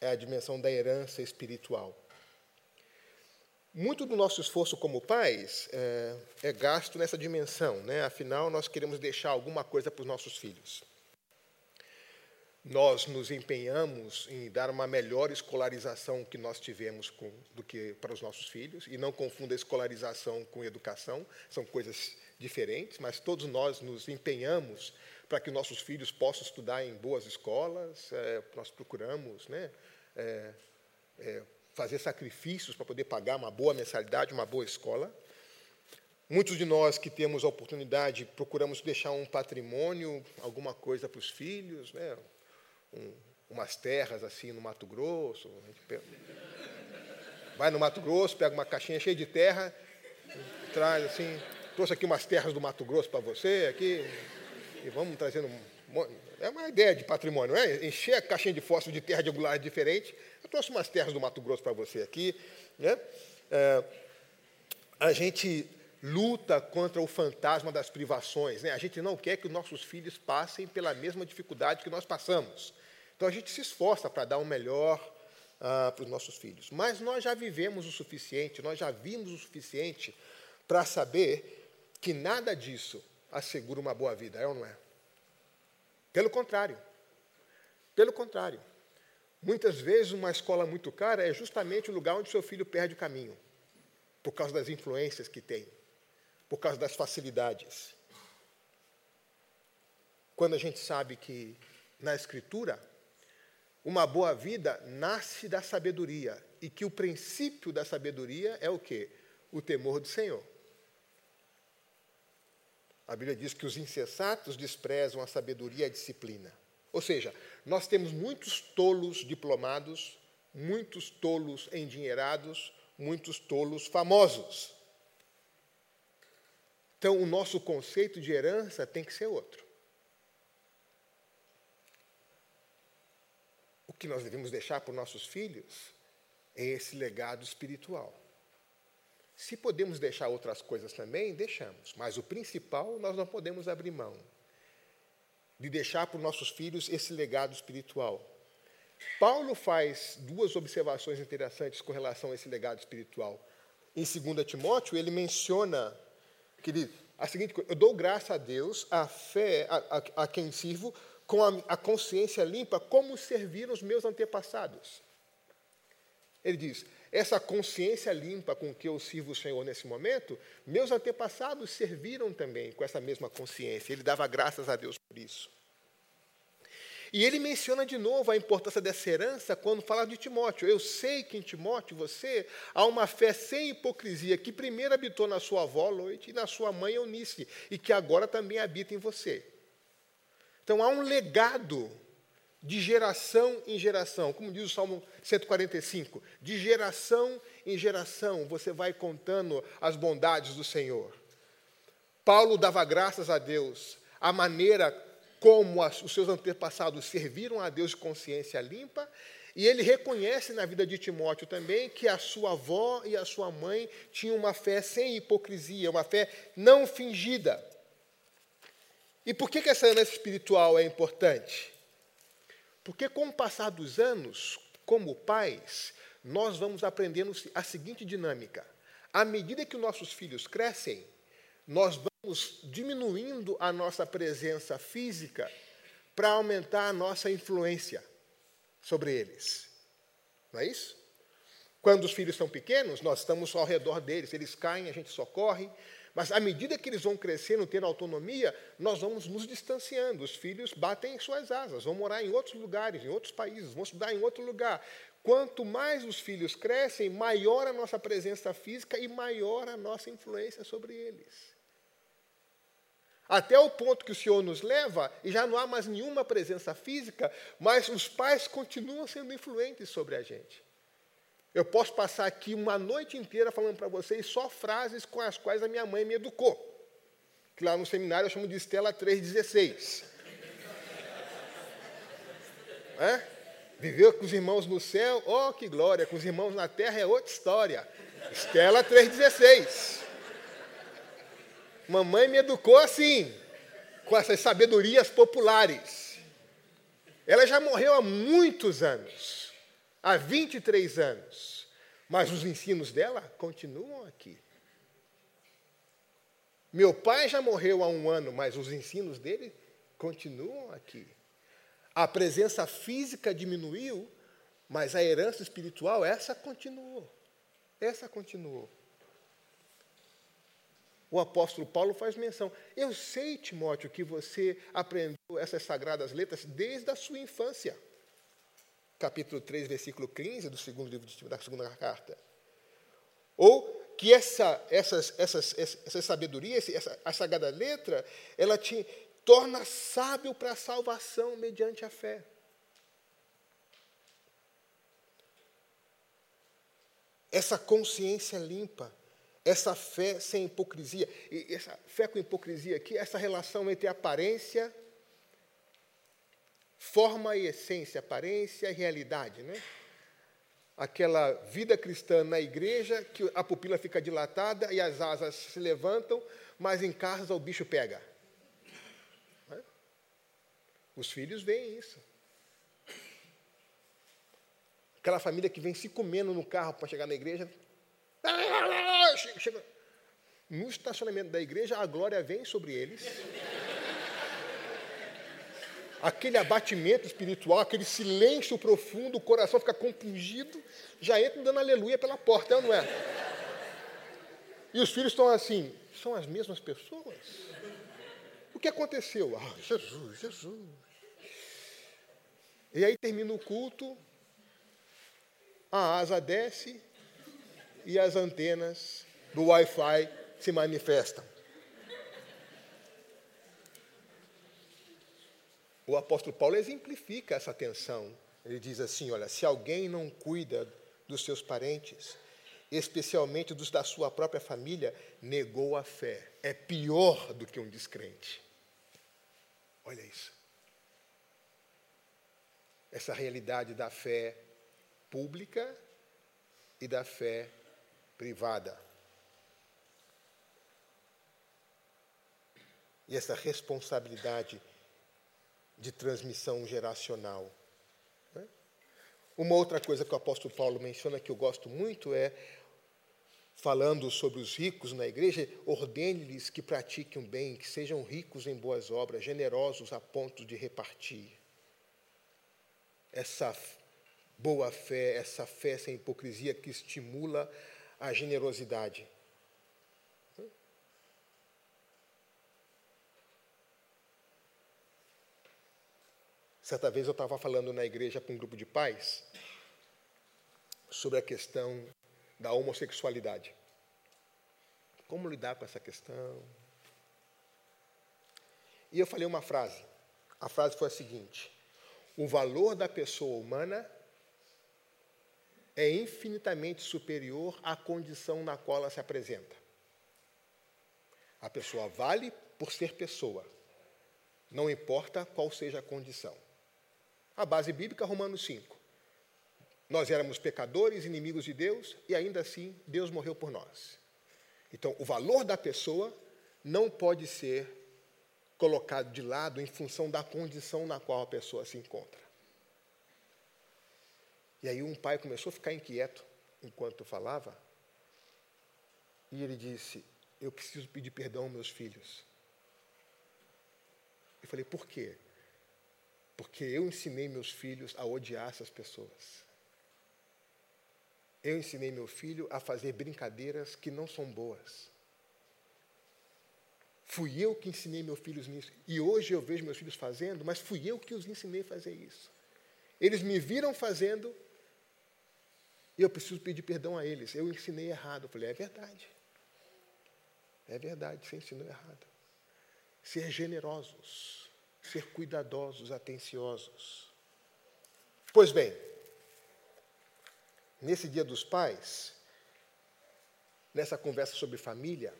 é a dimensão da herança espiritual. Muito do nosso esforço como pais é, é gasto nessa dimensão, né? afinal, nós queremos deixar alguma coisa para os nossos filhos. Nós nos empenhamos em dar uma melhor escolarização que nós tivemos com, do que para os nossos filhos, e não confunda escolarização com educação, são coisas diferentes, mas todos nós nos empenhamos para que nossos filhos possam estudar em boas escolas, é, nós procuramos né, é, fazer sacrifícios para poder pagar uma boa mensalidade, uma boa escola. Muitos de nós que temos a oportunidade procuramos deixar um patrimônio, alguma coisa para os filhos, né? Um, umas terras assim no Mato Grosso. Vai no Mato Grosso, pega uma caixinha cheia de terra, traz assim, trouxe aqui umas terras do Mato Grosso para você, aqui, e vamos trazendo. É uma ideia de patrimônio, não é? Encher a caixinha de fósforo de terra de angulares diferente eu trouxe umas terras do Mato Grosso para você aqui. Né? É, a gente luta contra o fantasma das privações. Né? A gente não quer que os nossos filhos passem pela mesma dificuldade que nós passamos. Então a gente se esforça para dar o melhor ah, para os nossos filhos. Mas nós já vivemos o suficiente, nós já vimos o suficiente para saber que nada disso assegura uma boa vida, é ou não é? Pelo contrário. Pelo contrário. Muitas vezes, uma escola muito cara é justamente o lugar onde seu filho perde o caminho, por causa das influências que tem, por causa das facilidades. Quando a gente sabe que, na Escritura, uma boa vida nasce da sabedoria, e que o princípio da sabedoria é o quê? O temor do Senhor. A Bíblia diz que os insensatos desprezam a sabedoria e a disciplina. Ou seja, nós temos muitos tolos diplomados, muitos tolos endinheirados, muitos tolos famosos. Então, o nosso conceito de herança tem que ser outro. O que nós devemos deixar para os nossos filhos é esse legado espiritual. Se podemos deixar outras coisas também, deixamos. Mas o principal nós não podemos abrir mão de deixar para os nossos filhos esse legado espiritual. Paulo faz duas observações interessantes com relação a esse legado espiritual. Em 2 Timóteo, ele menciona que ele, a seguinte coisa: Eu dou graça a Deus, a fé a, a, a quem sirvo, com a, a consciência limpa, como serviram os meus antepassados. Ele diz: essa consciência limpa com que eu sirvo o Senhor nesse momento, meus antepassados serviram também com essa mesma consciência. Ele dava graças a Deus por isso. E ele menciona de novo a importância dessa herança quando fala de Timóteo. Eu sei que em Timóteo você há uma fé sem hipocrisia que primeiro habitou na sua avó Loite e na sua mãe Eunice, e que agora também habita em você. Então há um legado de geração em geração, como diz o Salmo 145, de geração em geração você vai contando as bondades do Senhor. Paulo dava graças a Deus, a maneira como os seus antepassados serviram a Deus de consciência limpa, e ele reconhece na vida de Timóteo também que a sua avó e a sua mãe tinham uma fé sem hipocrisia, uma fé não fingida. E por que, que essa herança espiritual é importante? Porque com o passar dos anos, como pais, nós vamos aprendendo a seguinte dinâmica. À medida que os nossos filhos crescem, nós vamos diminuindo a nossa presença física para aumentar a nossa influência sobre eles. Não é isso? Quando os filhos são pequenos, nós estamos ao redor deles, eles caem, a gente socorre, mas à medida que eles vão crescendo, tendo autonomia, nós vamos nos distanciando. Os filhos batem suas asas, vão morar em outros lugares, em outros países, vão estudar em outro lugar. Quanto mais os filhos crescem, maior a nossa presença física e maior a nossa influência sobre eles. Até o ponto que o Senhor nos leva, e já não há mais nenhuma presença física, mas os pais continuam sendo influentes sobre a gente. Eu posso passar aqui uma noite inteira falando para vocês só frases com as quais a minha mãe me educou. Que lá no seminário eu chamo de Estela 3,16. É? Viveu com os irmãos no céu, oh que glória, com os irmãos na terra é outra história. Estela 3,16. Mamãe me educou assim, com essas sabedorias populares. Ela já morreu há muitos anos há 23 anos, mas os ensinos dela continuam aqui. Meu pai já morreu há um ano, mas os ensinos dele continuam aqui. A presença física diminuiu, mas a herança espiritual, essa continuou. Essa continuou. O apóstolo Paulo faz menção. Eu sei, Timóteo, que você aprendeu essas sagradas letras desde a sua infância capítulo 3, versículo 15 do segundo livro de, da segunda carta. Ou que essa, essas, essas, essa sabedoria, essa, a sagrada letra, ela te torna sábio para a salvação mediante a fé. Essa consciência limpa, essa fé sem hipocrisia, e essa fé com hipocrisia aqui, essa relação entre aparência forma e essência, aparência e realidade, né? Aquela vida cristã na igreja que a pupila fica dilatada e as asas se levantam, mas em casa o bicho pega. Né? Os filhos veem isso. Aquela família que vem se comendo no carro para chegar na igreja. Chega. No estacionamento da igreja, a glória vem sobre eles aquele abatimento espiritual, aquele silêncio profundo, o coração fica compungido, já entra dando aleluia pela porta, é não é? E os filhos estão assim, são as mesmas pessoas? O que aconteceu? Ah, Jesus, Jesus. E aí termina o culto, a asa desce e as antenas do Wi-Fi se manifestam. o apóstolo Paulo exemplifica essa tensão. Ele diz assim: olha, se alguém não cuida dos seus parentes, especialmente dos da sua própria família, negou a fé. É pior do que um descrente. Olha isso. Essa realidade da fé pública e da fé privada. E essa responsabilidade de transmissão geracional. Né? Uma outra coisa que o apóstolo Paulo menciona que eu gosto muito é, falando sobre os ricos na igreja, ordene-lhes que pratiquem o bem, que sejam ricos em boas obras, generosos a ponto de repartir. Essa boa fé, essa fé sem hipocrisia que estimula a generosidade. Certa vez eu estava falando na igreja com um grupo de pais sobre a questão da homossexualidade. Como lidar com essa questão? E eu falei uma frase. A frase foi a seguinte: O valor da pessoa humana é infinitamente superior à condição na qual ela se apresenta. A pessoa vale por ser pessoa, não importa qual seja a condição. A base bíblica, Romanos 5. Nós éramos pecadores, inimigos de Deus, e ainda assim Deus morreu por nós. Então, o valor da pessoa não pode ser colocado de lado em função da condição na qual a pessoa se encontra. E aí um pai começou a ficar inquieto enquanto falava, e ele disse: Eu preciso pedir perdão aos meus filhos. Eu falei: Por quê? Porque eu ensinei meus filhos a odiar essas pessoas. Eu ensinei meu filho a fazer brincadeiras que não são boas. Fui eu que ensinei meus filhos nisso. E hoje eu vejo meus filhos fazendo, mas fui eu que os ensinei a fazer isso. Eles me viram fazendo e eu preciso pedir perdão a eles. Eu ensinei errado. Eu falei, é verdade. É verdade, você ensinou errado. Ser generosos ser cuidadosos, atenciosos. Pois bem, nesse Dia dos Pais, nessa conversa sobre família,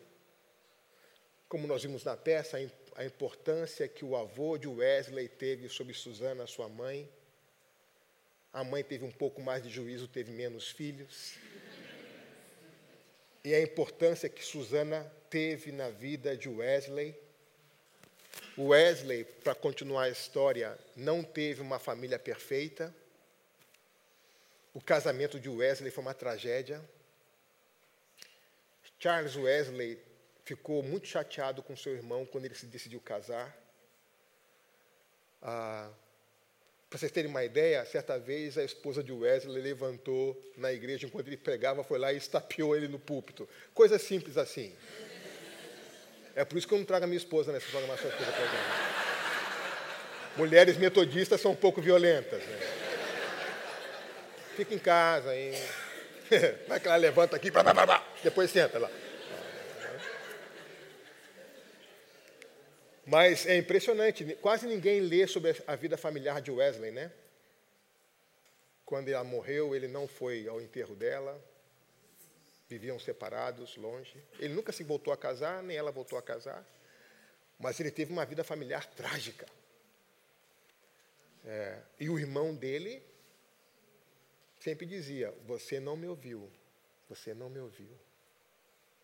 como nós vimos na peça, a importância que o avô de Wesley teve sobre Susana, sua mãe. A mãe teve um pouco mais de juízo, teve menos filhos. E a importância que Susana teve na vida de Wesley Wesley, para continuar a história, não teve uma família perfeita. O casamento de Wesley foi uma tragédia. Charles Wesley ficou muito chateado com seu irmão quando ele se decidiu casar. Ah, para vocês terem uma ideia, certa vez a esposa de Wesley levantou na igreja enquanto ele pregava, foi lá e estapeou ele no púlpito. Coisa simples assim. É por isso que eu não trago a minha esposa nessa programação de coisa Mulheres metodistas são um pouco violentas. Né? Fica em casa aí. Vai que ela levanta aqui, blá, blá, blá, depois senta lá. Mas é impressionante, quase ninguém lê sobre a vida familiar de Wesley, né? Quando ela morreu, ele não foi ao enterro dela, viviam separados, longe. Ele nunca se voltou a casar, nem ela voltou a casar, mas ele teve uma vida familiar trágica. É, e o irmão dele sempre dizia: Você não me ouviu, você não me ouviu.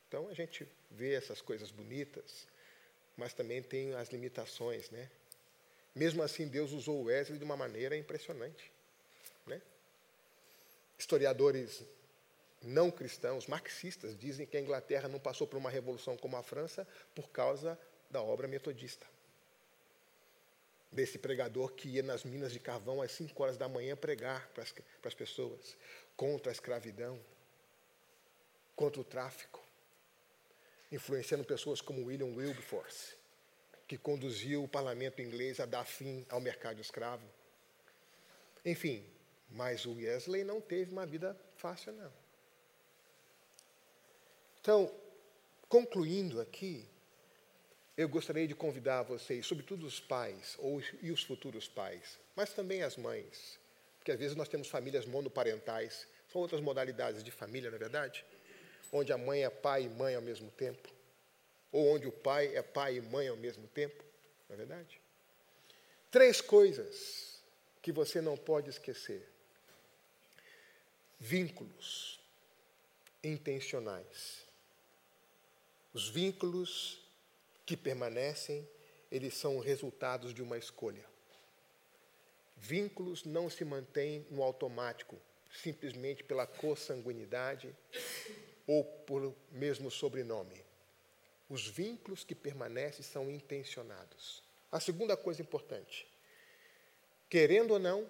Então a gente vê essas coisas bonitas, mas também tem as limitações, né? Mesmo assim, Deus usou Wesley de uma maneira impressionante. Né? Historiadores não cristãos, marxistas, dizem que a Inglaterra não passou por uma revolução como a França por causa da obra metodista. Desse pregador que ia nas minas de carvão às 5 horas da manhã pregar para as, para as pessoas contra a escravidão, contra o tráfico, influenciando pessoas como William Wilberforce, que conduziu o parlamento inglês a dar fim ao mercado escravo. Enfim, mas o Wesley não teve uma vida fácil, não. Então, concluindo aqui, eu gostaria de convidar vocês, sobretudo os pais ou, e os futuros pais, mas também as mães, porque às vezes nós temos famílias monoparentais, são outras modalidades de família, não é verdade? Onde a mãe é pai e mãe ao mesmo tempo, ou onde o pai é pai e mãe ao mesmo tempo, não é verdade? Três coisas que você não pode esquecer: vínculos intencionais. Os vínculos que permanecem, eles são resultados de uma escolha. Vínculos não se mantêm no automático, simplesmente pela consanguinidade ou por mesmo sobrenome. Os vínculos que permanecem são intencionados. A segunda coisa importante, querendo ou não,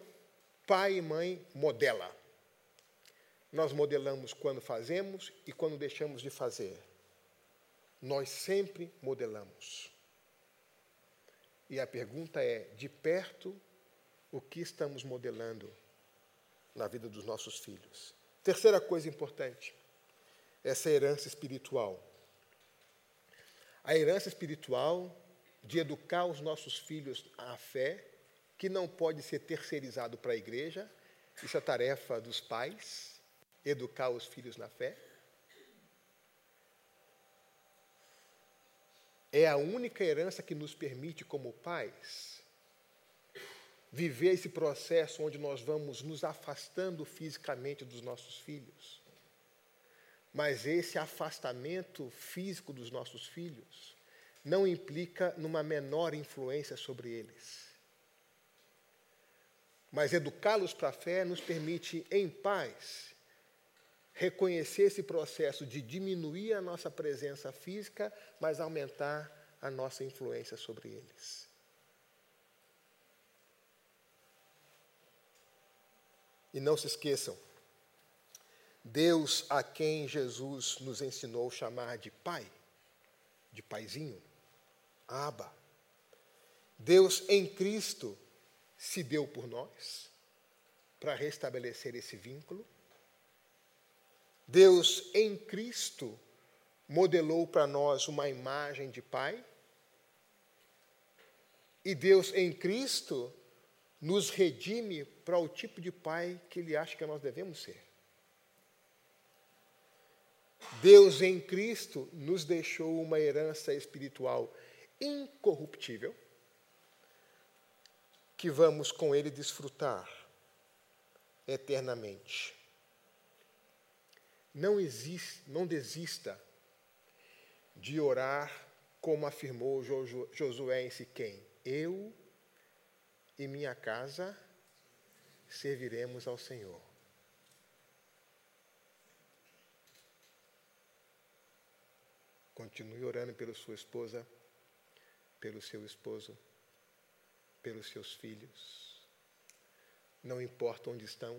pai e mãe modela. Nós modelamos quando fazemos e quando deixamos de fazer nós sempre modelamos. E a pergunta é: de perto, o que estamos modelando na vida dos nossos filhos? Terceira coisa importante, essa herança espiritual. A herança espiritual de educar os nossos filhos à fé, que não pode ser terceirizado para a igreja, isso é tarefa dos pais, educar os filhos na fé. é a única herança que nos permite, como pais, viver esse processo onde nós vamos nos afastando fisicamente dos nossos filhos. Mas esse afastamento físico dos nossos filhos não implica numa menor influência sobre eles. Mas educá-los para a fé nos permite, em paz, reconhecer esse processo de diminuir a nossa presença física, mas aumentar a nossa influência sobre eles. E não se esqueçam, Deus a quem Jesus nos ensinou chamar de Pai, de Paizinho, Aba. Deus em Cristo se deu por nós para restabelecer esse vínculo Deus em Cristo modelou para nós uma imagem de Pai. E Deus em Cristo nos redime para o tipo de pai que Ele acha que nós devemos ser. Deus em Cristo nos deixou uma herança espiritual incorruptível, que vamos com Ele desfrutar eternamente. Não, existe, não desista de orar como afirmou Josué em Siquém. Eu e minha casa serviremos ao Senhor. Continue orando pela sua esposa, pelo seu esposo, pelos seus filhos. Não importa onde estão,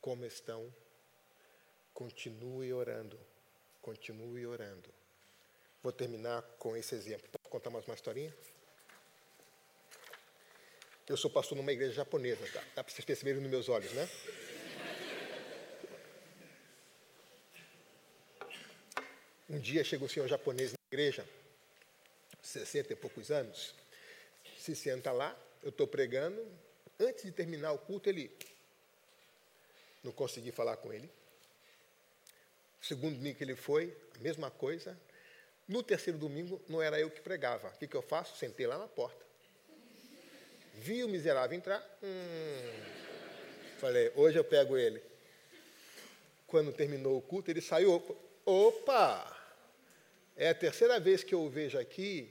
como estão, Continue orando. Continue orando. Vou terminar com esse exemplo. Posso contar mais uma historinha? Eu sou pastor numa igreja japonesa, tá? Dá para vocês perceberem nos meus olhos, né? Um dia chega um senhor japonês na igreja, 60 e poucos anos, se senta lá, eu estou pregando, antes de terminar o culto, ele não consegui falar com ele. Segundo domingo que ele foi, a mesma coisa. No terceiro domingo, não era eu que pregava. O que, que eu faço? Sentei lá na porta. Vi o miserável entrar. Hum, falei, hoje eu pego ele. Quando terminou o culto, ele saiu. Opa! É a terceira vez que eu vejo aqui.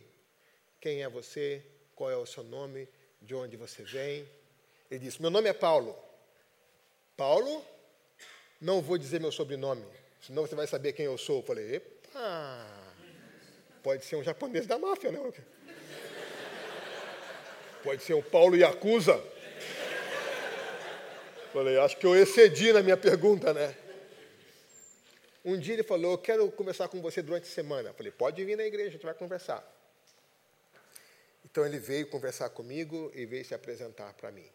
Quem é você? Qual é o seu nome? De onde você vem? Ele disse: Meu nome é Paulo. Paulo? Não vou dizer meu sobrenome senão você vai saber quem eu sou. Eu falei, epa, pode ser um japonês da máfia, não? Pode ser um Paulo Yakuza. Falei, acho que eu excedi na minha pergunta, né? Um dia ele falou, eu quero conversar com você durante a semana. Eu falei, pode vir na igreja, a gente vai conversar. Então ele veio conversar comigo e veio se apresentar para mim.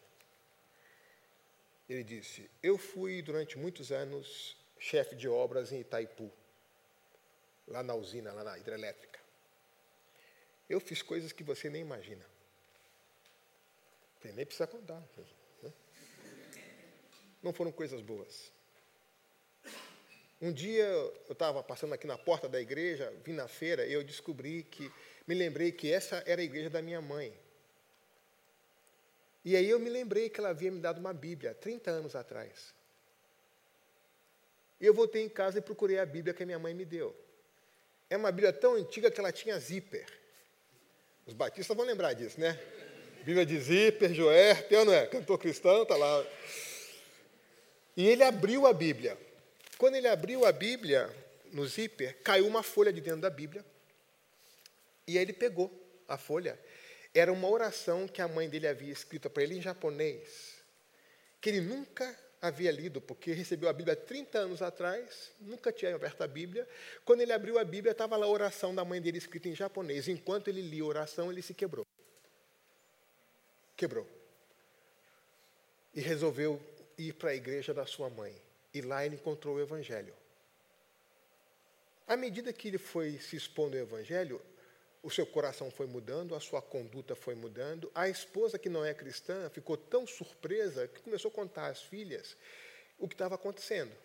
Ele disse: Eu fui durante muitos anos chefe de obras em Itaipu, lá na usina, lá na hidrelétrica. Eu fiz coisas que você nem imagina. Tem nem precisa contar. Né? Não foram coisas boas. Um dia eu estava passando aqui na porta da igreja, vim na feira, e eu descobri que, me lembrei que essa era a igreja da minha mãe. E aí eu me lembrei que ela havia me dado uma Bíblia, 30 anos atrás. E eu voltei em casa e procurei a Bíblia que a minha mãe me deu. É uma Bíblia tão antiga que ela tinha zíper. Os batistas vão lembrar disso, né? Bíblia de zíper, Joé, não é? Cantor cristão, está lá. E ele abriu a Bíblia. Quando ele abriu a Bíblia, no zíper, caiu uma folha de dentro da Bíblia. E aí ele pegou a folha. Era uma oração que a mãe dele havia escrito para ele em japonês, que ele nunca havia lido, porque recebeu a Bíblia 30 anos atrás, nunca tinha aberto a Bíblia. Quando ele abriu a Bíblia, estava lá a oração da mãe dele escrita em japonês. Enquanto ele lia a oração, ele se quebrou. Quebrou. E resolveu ir para a igreja da sua mãe. E lá ele encontrou o Evangelho. À medida que ele foi se expondo ao Evangelho, o seu coração foi mudando, a sua conduta foi mudando. A esposa, que não é cristã, ficou tão surpresa que começou a contar às filhas o que estava acontecendo.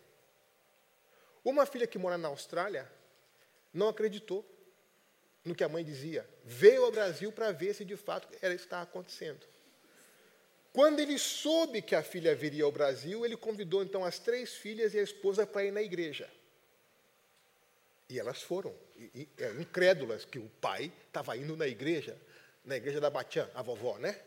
Uma filha que mora na Austrália não acreditou no que a mãe dizia. Veio ao Brasil para ver se de fato era isso que estava acontecendo. Quando ele soube que a filha viria ao Brasil, ele convidou então as três filhas e a esposa para ir na igreja. E elas foram, e, e, é, incrédulas que o pai estava indo na igreja, na igreja da Batiã, a vovó, né?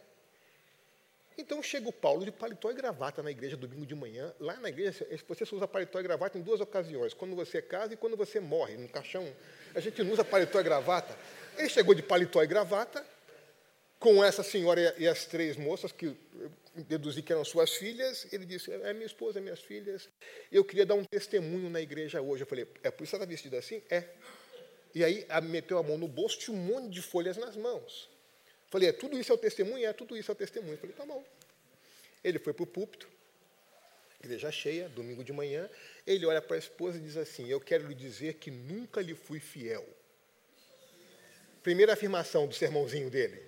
Então chega o Paulo de paletó e gravata na igreja domingo de manhã. Lá na igreja, você usa paletó e gravata em duas ocasiões: quando você casa e quando você morre. No caixão, a gente não usa paletó e gravata. Ele chegou de paletó e gravata, com essa senhora e as três moças, que deduzi que eram suas filhas, ele disse, é minha esposa, minhas filhas, eu queria dar um testemunho na igreja hoje. Eu falei, é por isso ela está vestida assim? É. E aí meteu a mão no bolso, tinha um monte de folhas nas mãos. Falei, é tudo isso é o testemunho? É, tudo isso é o testemunho. Eu falei, tá bom. Ele foi para o púlpito, igreja cheia, domingo de manhã, ele olha para a esposa e diz assim, eu quero lhe dizer que nunca lhe fui fiel. Primeira afirmação do sermãozinho dele.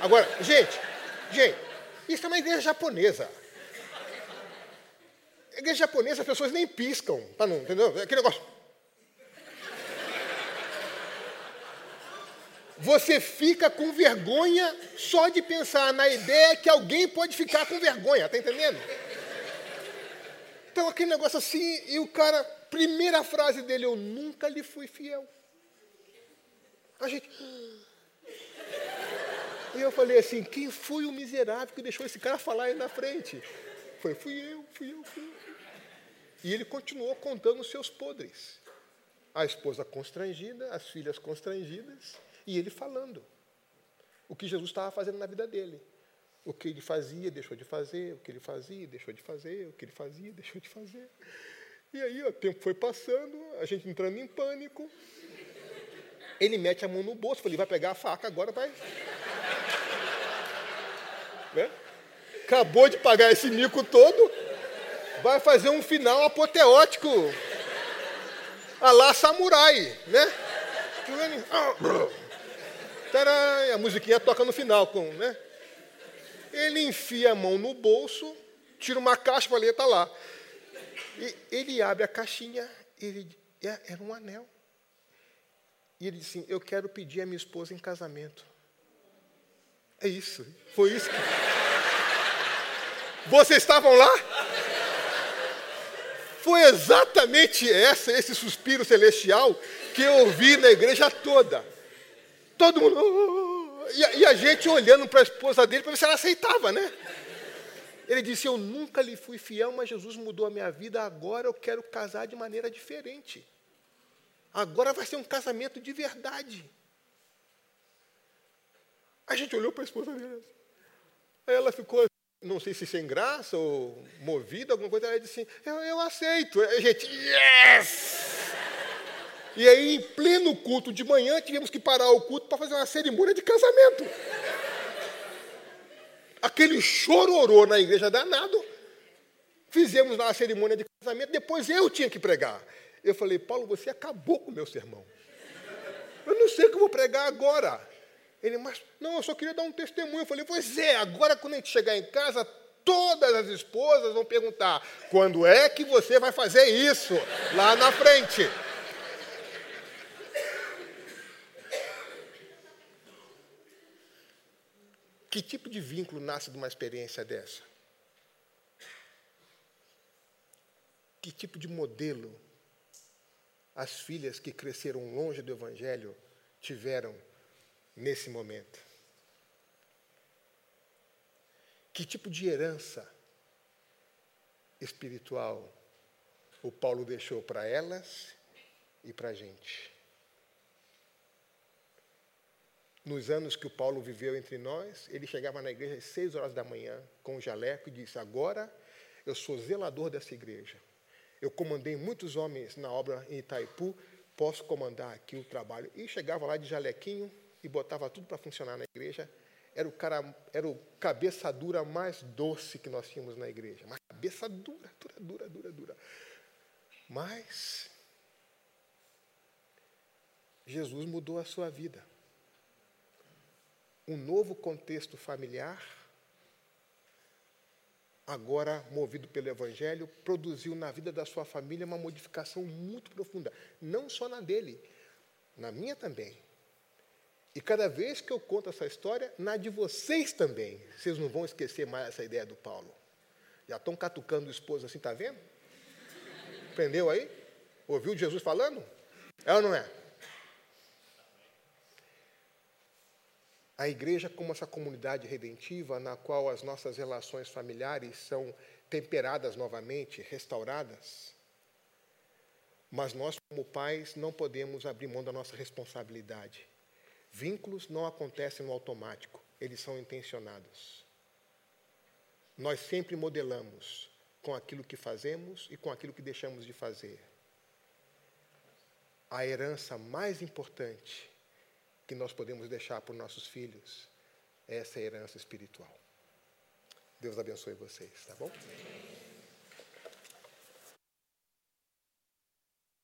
Agora, gente, gente, isso é uma igreja japonesa. Igreja japonesa, as pessoas nem piscam, para não, entendeu? É aquele negócio. Você fica com vergonha só de pensar na ideia que alguém pode ficar com vergonha, tá entendendo? Então, aquele negócio assim, e o cara, primeira frase dele, eu nunca lhe fui fiel. A gente. E eu falei assim: quem foi o miserável que deixou esse cara falar aí na frente? Foi, fui eu, fui eu, fui eu. E ele continuou contando os seus podres. A esposa constrangida, as filhas constrangidas, e ele falando o que Jesus estava fazendo na vida dele. O que ele fazia, deixou de fazer, o que ele fazia, deixou de fazer, o que ele fazia, deixou de fazer. E aí o tempo foi passando, a gente entrando em pânico. Ele mete a mão no bolso, falei, vai pegar a faca agora, vai. Né? Acabou de pagar esse mico todo, vai fazer um final apoteótico. A lá samurai, né? Tarai, a musiquinha toca no final, com, né? Ele enfia a mão no bolso, tira uma caixa ler, está lá. E ele abre a caixinha, ele, é, era um anel. E ele disse assim: Eu quero pedir a minha esposa em casamento. É isso. Foi isso que. Vocês estavam lá? Foi exatamente essa, esse suspiro celestial que eu ouvi na igreja toda. Todo mundo. Oh, e, a, e a gente olhando para a esposa dele para ver se ela aceitava, né? Ele disse: Eu nunca lhe fui fiel, mas Jesus mudou a minha vida, agora eu quero casar de maneira diferente. Agora vai ser um casamento de verdade. A gente olhou para a esposa dele. Aí ela ficou, não sei se sem graça ou movida, alguma coisa. Ela disse assim: Eu, eu aceito. A gente, yes! E aí, em pleno culto de manhã, tivemos que parar o culto para fazer uma cerimônia de casamento. Aquele chororô na igreja danado. Fizemos lá a cerimônia de casamento, depois eu tinha que pregar. Eu falei, Paulo, você acabou com o meu sermão. Eu não sei o que eu vou pregar agora. Ele, mas não, eu só queria dar um testemunho. Eu falei, pois é, agora quando a gente chegar em casa, todas as esposas vão perguntar: quando é que você vai fazer isso lá na frente? Que tipo de vínculo nasce de uma experiência dessa? Que tipo de modelo as filhas que cresceram longe do Evangelho tiveram nesse momento? Que tipo de herança espiritual o Paulo deixou para elas e para a gente? Nos anos que o Paulo viveu entre nós, ele chegava na igreja às seis horas da manhã com um jaleco e disse: Agora eu sou zelador dessa igreja. Eu comandei muitos homens na obra em Itaipu, posso comandar aqui o trabalho. E chegava lá de jalequinho e botava tudo para funcionar na igreja. Era o cara, era o cabeça dura mais doce que nós tínhamos na igreja. Mas cabeça dura, dura, dura, dura, dura. Mas Jesus mudou a sua vida um novo contexto familiar, agora movido pelo Evangelho, produziu na vida da sua família uma modificação muito profunda. Não só na dele, na minha também. E cada vez que eu conto essa história, na de vocês também. Vocês não vão esquecer mais essa ideia do Paulo. Já estão catucando o esposo assim, está vendo? Entendeu aí? Ouviu Jesus falando? É ou não é? a igreja como essa comunidade redentiva na qual as nossas relações familiares são temperadas novamente, restauradas. Mas nós, como pais, não podemos abrir mão da nossa responsabilidade. Vínculos não acontecem no automático, eles são intencionados. Nós sempre modelamos com aquilo que fazemos e com aquilo que deixamos de fazer. A herança mais importante que nós podemos deixar para os nossos filhos essa herança espiritual. Deus abençoe vocês, tá bom?